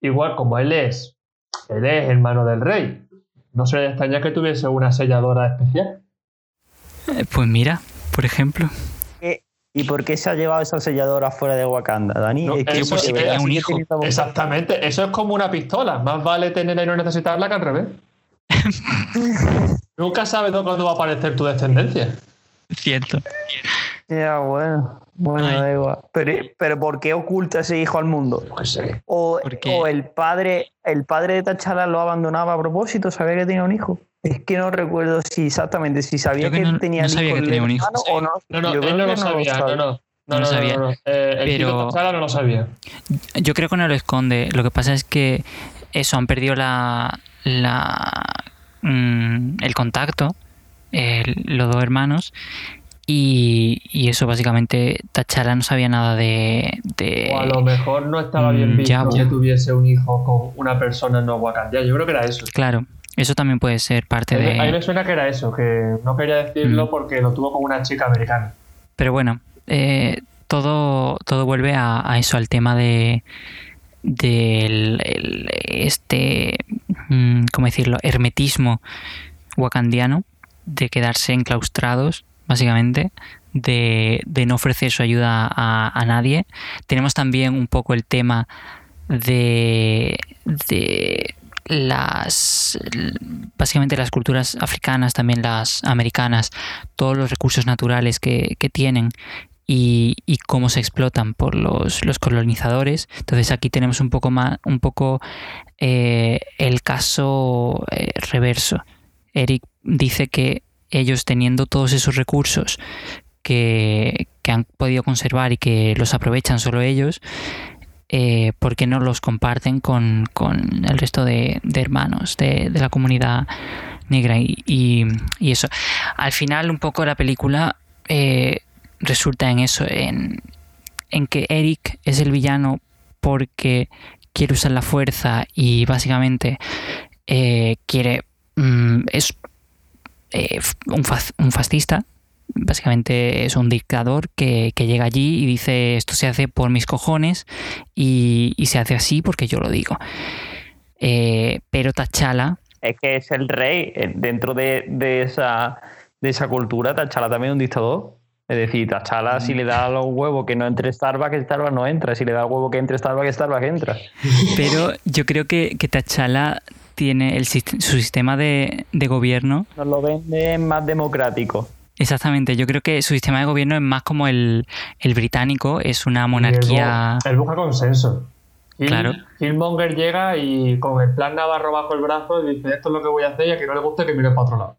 Igual como él es él es hermano del rey. No se le extraña que tuviese una selladora especial. Eh, pues mira, por ejemplo. ¿Y por qué se ha llevado esa selladora fuera de Wakanda, Dani? es que eso, un hijo. Exactamente, eso es como una pistola. Más vale tenerla y no necesitarla que al revés. [laughs] [laughs] Nunca sabes cuándo va a aparecer tu descendencia. Cierto. Ya, bueno. Bueno, da igual. Pero, pero ¿por qué oculta ese hijo al mundo? O, o, el padre, el padre de Tachala lo abandonaba a propósito, sabía que tenía un hijo. Es que no recuerdo si exactamente, si sabía que, tenía, no sabía que tenía un hijo. o no. No, no, él no lo sabía, no, no. No, lo sabía. Eh, el pero Tachala no lo sabía. Yo creo que no lo esconde. Lo que pasa es que eso, han perdido la, la mm, el contacto, los dos hermanos, y, eso básicamente Tachala no sabía nada de, O a lo mejor no estaba bien mm, visto que tuviese un hijo con una persona no wakandia. Yo creo que era eso. Claro, eso también puede ser parte de. A mí me suena que era eso, que no quería decirlo mm. porque lo tuvo con una chica americana. Pero bueno, eh, todo, todo vuelve a, eso, al tema de del este mm, ¿cómo decirlo? hermetismo wakandiano de quedarse enclaustrados básicamente, de, no ofrecer su ayuda a, nadie. Tenemos también un poco el tema de, de las básicamente las culturas africanas, también las americanas, todos los recursos naturales que, tienen y, cómo se explotan por los, colonizadores. Entonces aquí tenemos un poco más, un poco eh, el caso eh, reverso. Eric dice que ellos teniendo todos esos recursos que, han podido conservar y que los aprovechan solo ellos, eh, ¿por qué no los comparten con, el resto de, hermanos de, la comunidad negra? Y, eso. Al final, un poco la película eh, resulta en eso, en, que Eric es el villano porque quiere usar la fuerza y básicamente eh, quiere... Mm, es eh, un, fascista, básicamente es un dictador que, llega allí y dice esto se hace por mis cojones y, se hace así porque yo lo digo. Eh, pero Tachala es que es el rey. Dentro de, esa, de esa cultura, Tachala también es un dictador. Es decir, Tachala, si le da los huevos que no entre Starbucks, Starbucks no entra. Si le da el huevo que entre Starbucks, Starbucks entra. Pero yo creo que, que Tachala tiene el, su sistema de, de gobierno. Nos lo vende más democrático. Exactamente, yo creo que su sistema de gobierno es más como el, el británico, es una monarquía. Él, busca consenso. claro. Killmonger llega y con el plan Navarro bajo el brazo y dice: Esto es lo que voy a hacer y a que no le guste que mire para otro lado.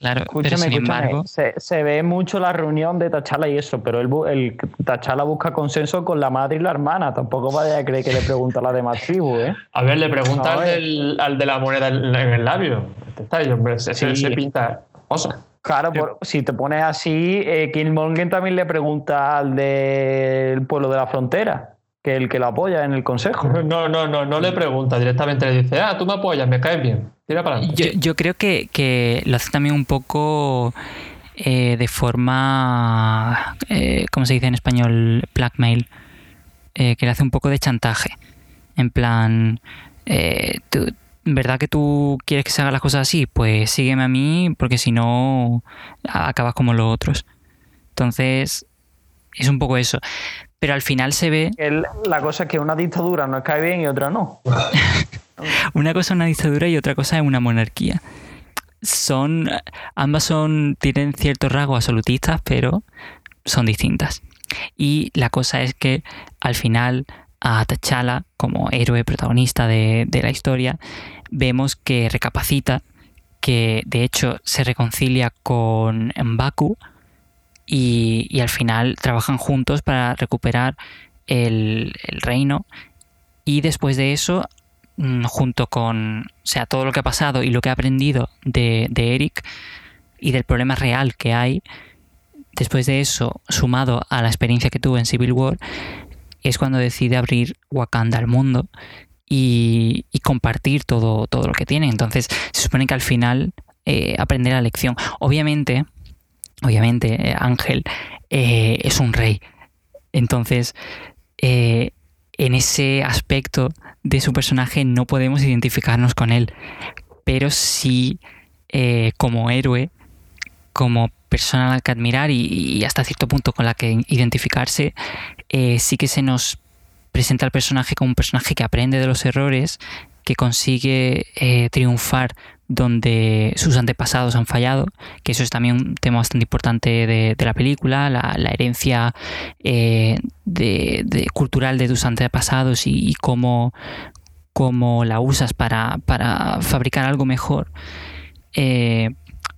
Claro, pero sin embargo. Se, ve mucho la reunión de Tachala y eso, pero el, el Tachala busca consenso con la madre y la hermana. Tampoco vaya a creer que le pregunta a la demás tribu, ¿eh? A ver, le pregunta al, de la moneda en el labio. Está ahí, hombre, se, se pinta. Claro, si te pones así, eh, Killmonger también le pregunta al del pueblo de la frontera, que es el que lo apoya en el consejo. [laughs] No, no, no, no le pregunta, directamente le dice, ah, tú me apoyas, me caes bien, tira para adelante. Yo, creo que, lo hace también un poco eh, de forma, eh, ¿cómo se dice en español? Blackmail, eh, que le hace un poco de chantaje. En plan, tú ¿verdad que tú quieres que se hagan las cosas así? Pues sígueme a mí porque si no acabas como los otros. Entonces, es un poco eso. Pero al final se ve... la cosa es que una dictadura no cae bien y otra no. [laughs] una cosa es una dictadura y otra cosa es una monarquía. Son... Ambas son... tienen ciertos rasgos absolutistas, pero son distintas. Y la cosa es que al final a T'Challa como héroe protagonista de, de la historia vemos que recapacita, que de hecho se reconcilia con Mbaku y, al final trabajan juntos para recuperar el, reino y después de eso junto con sea todo lo que ha pasado y lo que ha aprendido de, de Eric y del problema real que hay después de eso sumado a la experiencia que tuvo en Civil War es cuando decide abrir Wakanda al mundo y, compartir todo, todo lo que tiene. Entonces, se supone que al final eh, la lección. Obviamente, obviamente, eh, Ángel eh, es un rey. Entonces, en ese aspecto de su personaje no podemos identificarnos con él. Pero sí, como héroe, como persona a la que admirar y, hasta cierto punto con la que identificarse, sí que se nos presenta al personaje como un personaje que aprende de los errores, que consigue eh, triunfar donde sus antepasados han fallado, que eso es también un tema bastante importante de, la película, la, herencia eh, de, cultural de tus antepasados y, cómo, la usas para, fabricar algo mejor. Eh,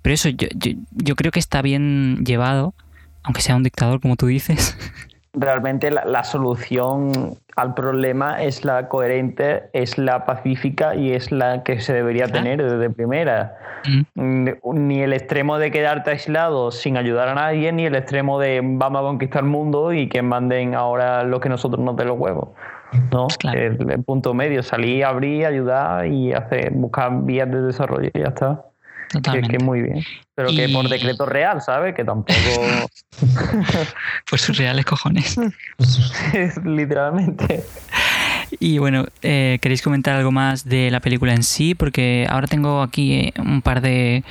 pero eso yo, yo creo que está bien llevado, aunque sea un dictador, como tú dices. [laughs] realmente la, solución al problema es la coherente, es la pacífica y es la que se debería tener desde primera. Mm, ni el extremo de quedarte aislado sin ayudar a nadie, ni el extremo de vamos a conquistar el mundo y que manden ahora lo que nosotros nos den los huevos. ¿no? El, punto medio, salir, abrir, ayudar y hacer, buscar vías de desarrollo y ya está. Que, muy bien. Pero que por decreto real, ¿sabes? Que tampoco. [laughs] pues sus reales cojones. [laughs] Literalmente. Y bueno, eh, ¿queréis comentar algo más de la película en sí? Porque ahora tengo aquí eh, un par de,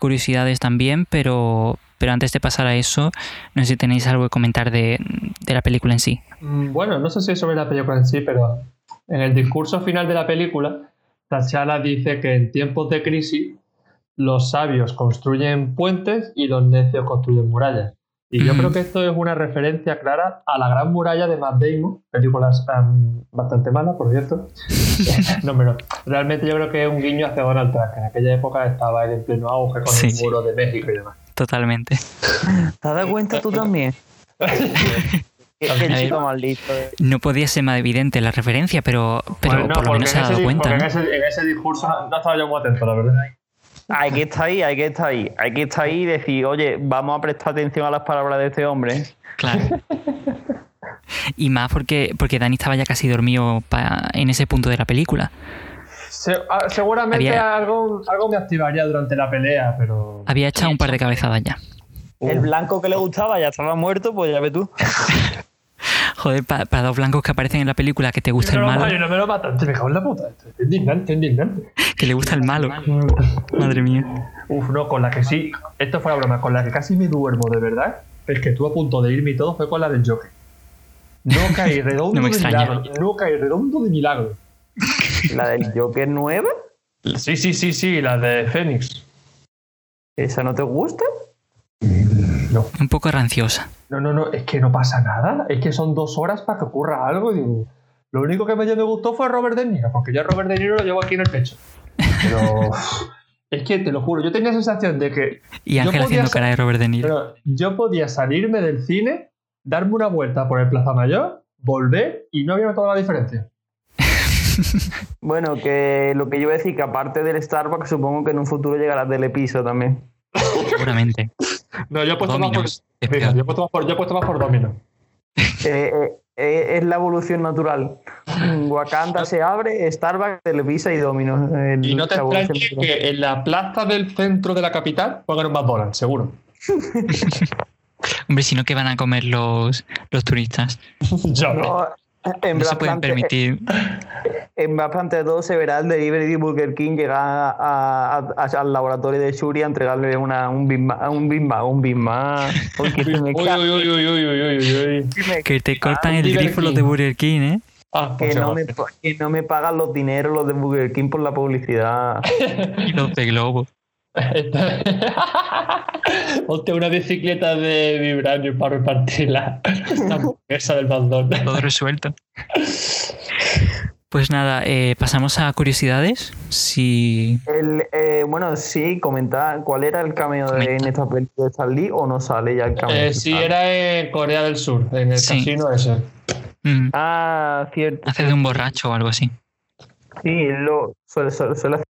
curiosidades también, pero, pero antes de pasar a eso, no sé si tenéis algo que comentar de, de la película en sí. Mm, bueno, no sé si es sobre la película en sí, pero en el discurso final de la película, Tachala dice que en tiempos de crisis los sabios construyen puentes y los necios construyen murallas. Y yo creo que esto es una referencia clara a la gran muralla de Matt Damon, películas bastante malas, por cierto. [laughs] no, pero realmente yo creo que es un guiño hacia Donald Trump, que en aquella época estaba en pleno auge con el muro de México y demás. Totalmente. ¿Te has dado cuenta tú también? [laughs] Qué, chico maldito. Eh. No podía ser más evidente la referencia, pero, pero por lo menos se ha dado cuenta. En, ese, en, ese, discurso no estaba yo muy atento, la verdad. Hay que estar ahí, hay que estar ahí. Hay que estar ahí y decir, oye, vamos a prestar atención a las palabras de este hombre. Claro. y más porque, porque Dani estaba ya casi dormido en ese punto de la película. Ah, seguramente algo, algo me activaría durante la pelea, pero. Había echado un par de cabezadas ya. El blanco que le gustaba ya estaba muerto, pues ya ves tú. [laughs] Joder, para, dos blancos que aparecen en la película que te gusta el malo. no me lo matan, te me cago en la puta. Es indignante, indignante. Que le gusta el malo. Madre mía. Uf, no, con la que sí. Esto fue la broma, con la que casi me duermo de verdad. Es que estuve a punto de irme y todo fue con la del Joker. No [laughs] caí redondo de milagro. No caí redondo de milagro. ¿La del Joker nueva? Sí, sí, sí, sí, la de Fénix. ¿Esa no te gusta? No. Un poco ranciosa. No, no, no, es que no pasa nada. Es que son dos horas para que ocurra algo. lo único que me, me gustó fue Robert De Niro, porque yo Robert De Niro lo llevo aquí en el pecho. Pero [laughs] es que te lo juro, yo tenía la sensación de que. Y Ángel haciendo cara de Robert De Niro. yo podía salirme del cine, darme una vuelta por el Plaza Mayor, volver y no había notado la diferencia. [laughs] bueno, que lo que yo iba a decir, que aparte del Starbucks, supongo que en un futuro llegará Telepiso también. Seguramente. [laughs] no, yo he puesto, más por, [laughs] yo he puesto por, yo he puesto más por Domino. Eh, eh, eh, es la evolución natural. Wakanda se abre, Starbucks, Televisa y Domino. y no te extrañes que en la plaza del centro de la capital pongan un McDonald's, seguro. [laughs] Hombre, si no, ¿qué van a comer los, los turistas? [laughs] Yo no. En no se pueden permitir. En bastante todo se verá el delivery de Burger King llegar al laboratorio de Shuri a entregarle una, un bimba, un bimba, un bimba. Que te cortan el grifo los de Burger King, ¿eh? Ah, que, no me, que no me pagan los dineros los de Burger King por la publicidad. [laughs] y los de Globo. [laughs] Ponte una bicicleta de vibranio para repartir la, hamburguesa del baldón. Todo resuelto. Pues nada, eh, pasamos a curiosidades. Si... Eh, bueno, sí, comentar cuál era el cameo de, en esta película de Stan Lee o no sale ya el cameo. Eh, sí, era en Corea del Sur, en el casino ese. Mm. Ah, cierto. Hace de un borracho o algo así. Sí, lo suele, suele, Suele hacer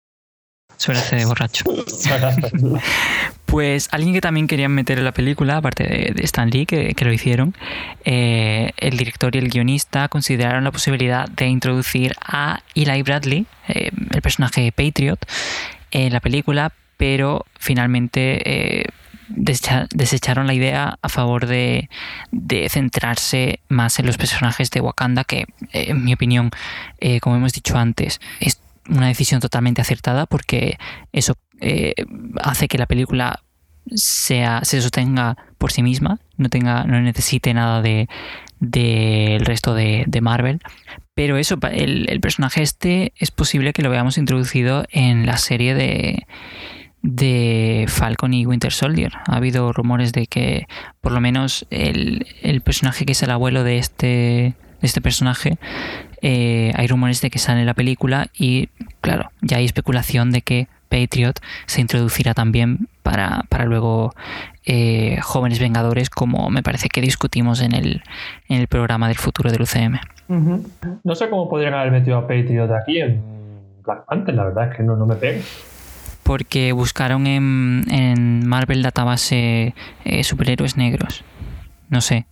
de [laughs] borracho. [laughs] pues alguien que también querían meter en la película, aparte de, Stan Lee, que, lo hicieron, eh, el director y el guionista consideraron la posibilidad de introducir a Eli Bradley, eh, el personaje Patriot, en la película, pero finalmente eh, desecharon la idea a favor de, de, centrarse más en los personajes de Wakanda, que en mi opinión, como hemos dicho antes, es una decisión totalmente acertada porque eso eh, hace que la película sea, se sostenga por sí misma, no, tenga, no necesite nada de del resto de, Marvel. Pero eso, el, el, personaje este es posible que lo veamos introducido en la serie de, de Falcon y Winter Soldier. Ha habido rumores de que por lo menos el, el personaje que es el abuelo de este, de este personaje eh, hay rumores de que sale la película y claro, ya hay especulación de que Patriot se introducirá también para, luego eh, jóvenes vengadores como me parece que discutimos en el, en el programa del futuro del UCM. No sé cómo podrían haber metido a Patriot aquí en Black Panther, la verdad es que no, no me pega. Porque buscaron en, en Marvel Database eh, superhéroes negros. No sé.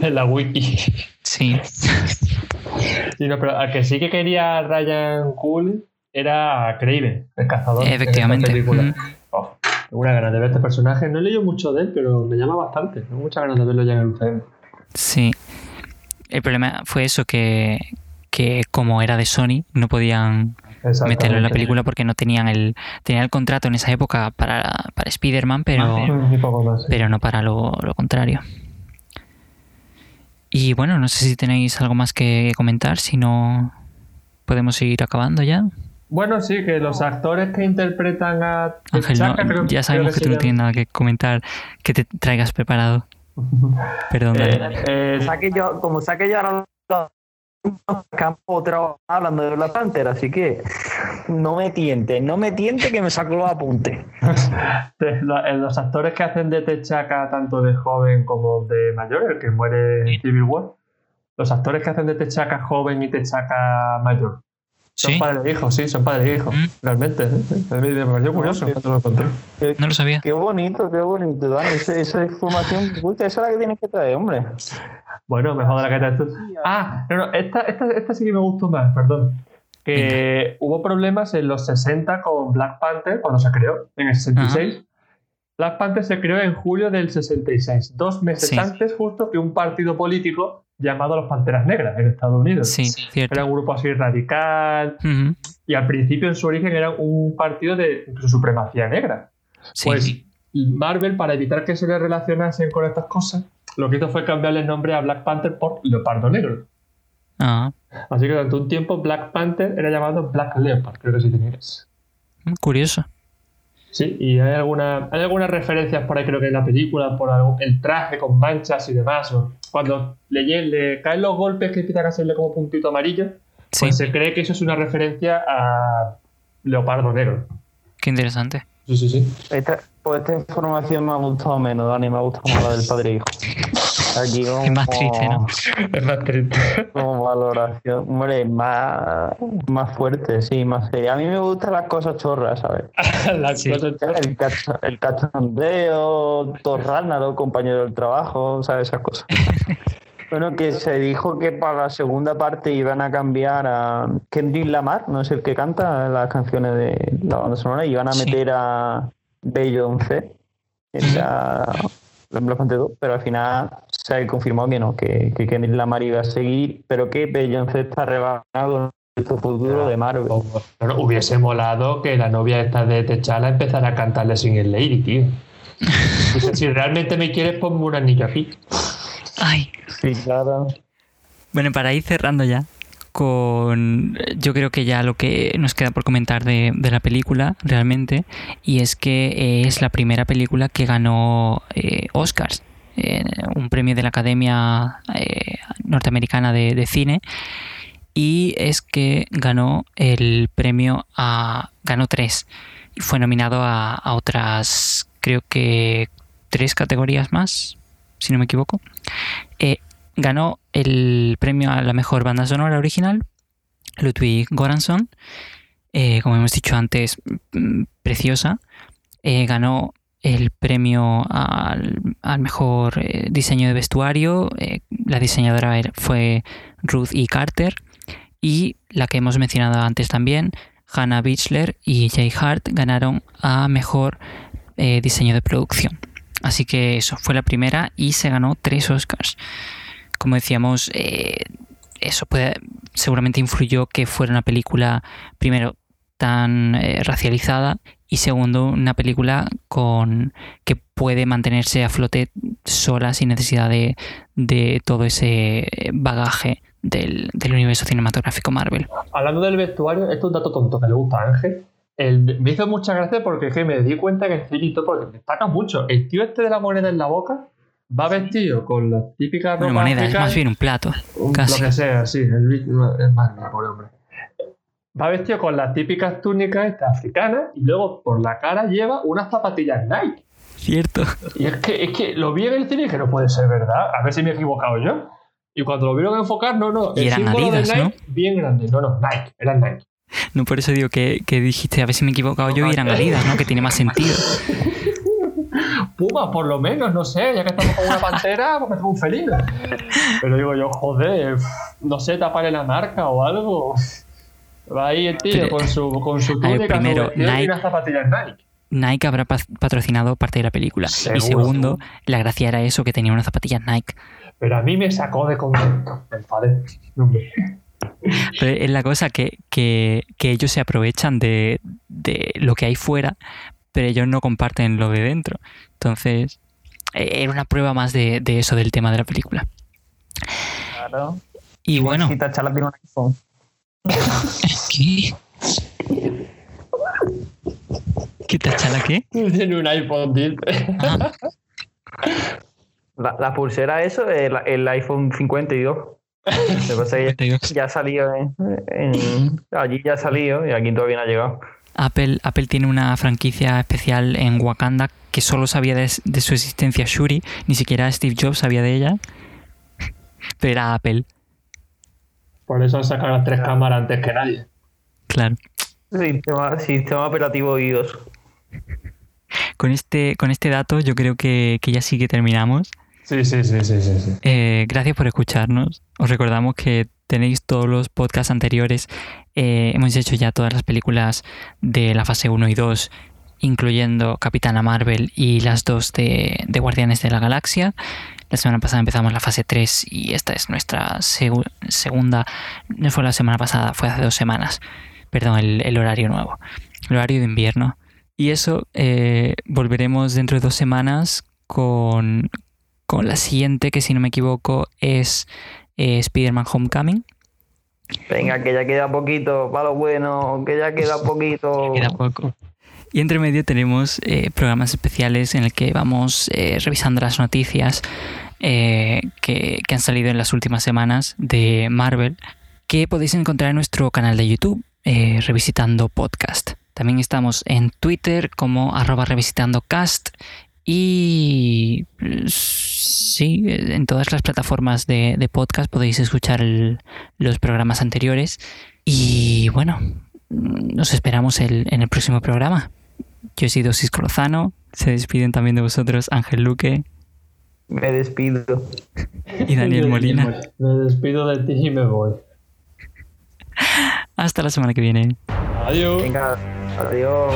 en [laughs] la wiki. Sí. sí no, pero al que sí que quería Ryan Cool era Craven, el cazador. Efectivamente. tengo una ganas de ver este personaje. No he leído mucho de él, pero me llama bastante. Tengo muchas ganas de verlo ya en el UCM. Sí. El problema fue eso, que, que como era de Sony, no podían meterlo en la película porque no tenían el tenían el contrato en esa época para, para Spider-Man, pero, pero no para lo, lo contrario. Y bueno, no sé si tenéis algo más que comentar, si no podemos seguir acabando ya. Bueno, sí, que los actores que interpretan a Ángel, ya sabemos que, tú no tienes nada que comentar, que te traigas preparado. [laughs] Perdón. Eh, eh, saque yo, como saque yo ahora campo hablando de la Panther, así que no me tiente, no me tiente que me saco los apuntes. [laughs] los actores que hacen de Techaca tanto de joven como de mayor, el que muere en Civil War, los actores que hacen de Techaca joven y Techaca mayor. Son padres e hijos, sí, son padres e hijos, mm. realmente. Me pareció curioso lo conté. No lo sabía. Qué bonito, qué bonito, Dani. Esa, información, esa es la que tienes que traer, hombre. Bueno, mejor de la que traes tú. Ah, no, no, esta, esta, esta sí que me gustó más, perdón que hubo problemas en los 60 con Black Panther, cuando se creó, en el 66, Black Panther se creó en julio del 66, dos meses antes justo que un partido político llamado los Panteras Negras en Estados Unidos. Sí, cierto. Era un grupo así radical y al principio en su origen era un partido de supremacía negra. Pues Marvel, para evitar que se le relacionasen con estas cosas, lo que hizo fue cambiarle el nombre a Black Panther por Leopardo Negro. Ah. Así que durante un tiempo Black Panther era llamado Black Leopard, creo que sí tenías. Mm, curioso. Sí, y hay, alguna, hay algunas referencias por ahí, creo que en la película, por algo, el traje con manchas y demás. cuando le, le, caen los golpes que empiezan a hacerle como puntito amarillo, pues se cree que eso es una referencia a Leopardo Negro. Qué interesante. Sí, sí, sí. Esta, pues esta información me ha gustado menos, Dani, me ha gustado más la del padre e hijo. [laughs] Aquí es más triste, ¿no? [laughs] Es más triste. Como valoración. Hombre, más, más fuerte, sí, más seria. A mí me gustan las cosas chorras, ¿sabes? [laughs] las cosas chorras. El, cacho, el cachondeo, Torránaro, compañero del trabajo, ¿sabes? Esas cosas. [laughs] Bueno, que se dijo que para la segunda parte iban a cambiar a Kendrick Lamar, no es el que canta las canciones de la banda sonora, y iban a meter a Beyoncé en la, Black 2, pero al final se confirmó que no, que, que Kendrick Lamar iba a seguir, pero que Beyoncé está rebajado en el futuro de Marvel. Hubiese molado que la novia esta de Techala empezara a cantarle sin el Lady, tío. [laughs] si realmente me quieres, ponme un anillo aquí. Ay. Sí, claro. Bueno, para ir cerrando ya, con yo creo que ya lo que nos queda por comentar de, la película realmente, y es que es la primera película que ganó eh, Oscars, un premio de la Academia eh, Norteamericana de, Cine, y es que ganó el premio a... ganó tres, y fue nominado a, a otras, creo que tres categorías más, si no me equivoco. Eh, ganó el premio a la mejor banda sonora original, Ludwig Goranson, eh, como hemos dicho antes, mm, preciosa. Ganó el premio al, mejor diseño de vestuario. la diseñadora fue Ruth E. Carter. Y la que hemos mencionado antes también, Hannah Bichler y Jay Hart ganaron a mejor diseño de producción. Así que eso, fue la primera y se ganó tres Oscars. Como decíamos, eh, eso puede, seguramente influyó que fuera una película, primero, tan eh, racializada y segundo, una película con que puede mantenerse a flote sola sin necesidad de, todo ese bagaje del, del, universo cinematográfico Marvel. Hablando del vestuario, esto es un dato tonto que le gusta a Ángel, me hizo mucha gracia porque que me di cuenta que el filito, porque destaca mucho. El tío este de la moneda en la boca va vestido con las típicas Una moneda, es más bien un plato. casi. Lo que sea, sí, el, es más, pobre hombre. Va vestido con las típicas túnicas africanas y luego por la cara lleva unas zapatillas Nike. Cierto. Y es que, es que lo vi en el cine y dije, no puede ser verdad. A ver si me he equivocado yo. Y cuando lo vieron enfocar, no, no. El eran Adidas, de Nike, bien grande. No, no, Nike. Eran Nike. No, por eso digo que, dijiste, a ver si me he equivocado yo y eran Adidas, ¿no? Que tiene más sentido. [laughs] Puma, por lo menos, no sé, ya que estamos con una pantera, pues tengo un felino. Pero digo yo, joder, no sé, taparle la marca o algo. Va ahí el tío con su, con su primero, Nike, y unas zapatillas Nike. Nike habrá patrocinado parte de la película. y segundo, la gracia era eso, que tenía unas zapatillas Nike. Pero a mí me sacó de contento. Me enfadé. Pero es la cosa que, ellos se aprovechan de, lo que hay fuera, pero ellos no comparten lo de dentro. Entonces, e, era una prueba más de, eso, del tema de la película. Claro. Y bueno. Tiene un iPhone. ¿Qué? ¿Qué Tachala qué? Tiene un iPhone, tío. Ah. La, pulsera, eso, el, el iPhone 52 ya salió allí ya ha salido y aquí todavía no ha llegado. Apple, Apple tiene una franquicia especial en Wakanda que solo sabía de, su existencia Shuri, ni siquiera Steve Jobs sabía de ella, pero era Apple. Por eso han sacado las tres cámaras antes que nadie. Claro. Sistema, sistema operativo iOS. Con este, con este dato yo creo que, que ya sí que terminamos. Sí, sí, sí, sí, sí. Eh, gracias por escucharnos. Os recordamos que tenéis todos los podcasts anteriores. Eh, hemos hecho ya todas las películas de la fase 1 y 2 incluyendo Capitana Marvel y las dos de, Guardianes de la Galaxia. La semana pasada empezamos la fase 3 y esta es nuestra segunda, no fue la semana pasada, fue hace dos semanas, perdón, el, horario nuevo, el horario de invierno. Y eso, eh, volveremos dentro de dos semanas con, con la siguiente, que si no me equivoco es eh, Spider-Man Homecoming. Venga, que ya queda poquito, para lo bueno, que ya queda poquito. queda poco. Y entre medio tenemos eh, programas especiales en el que vamos eh, revisando las noticias que, que, han salido en las últimas semanas de Marvel, que podéis encontrar en nuestro canal de YouTube, Revisitando Podcast. También estamos en Twitter como arroba revisitandocast y sí, en todas las plataformas de, podcast podéis escuchar los programas anteriores. Y bueno, nos esperamos en el próximo programa. Yo he sido Cisco. Se despiden también de vosotros Ángel Luque. Me despido. Y Daniel Molina. Me despido de ti y me voy. Hasta la semana que viene. Adiós. adiós.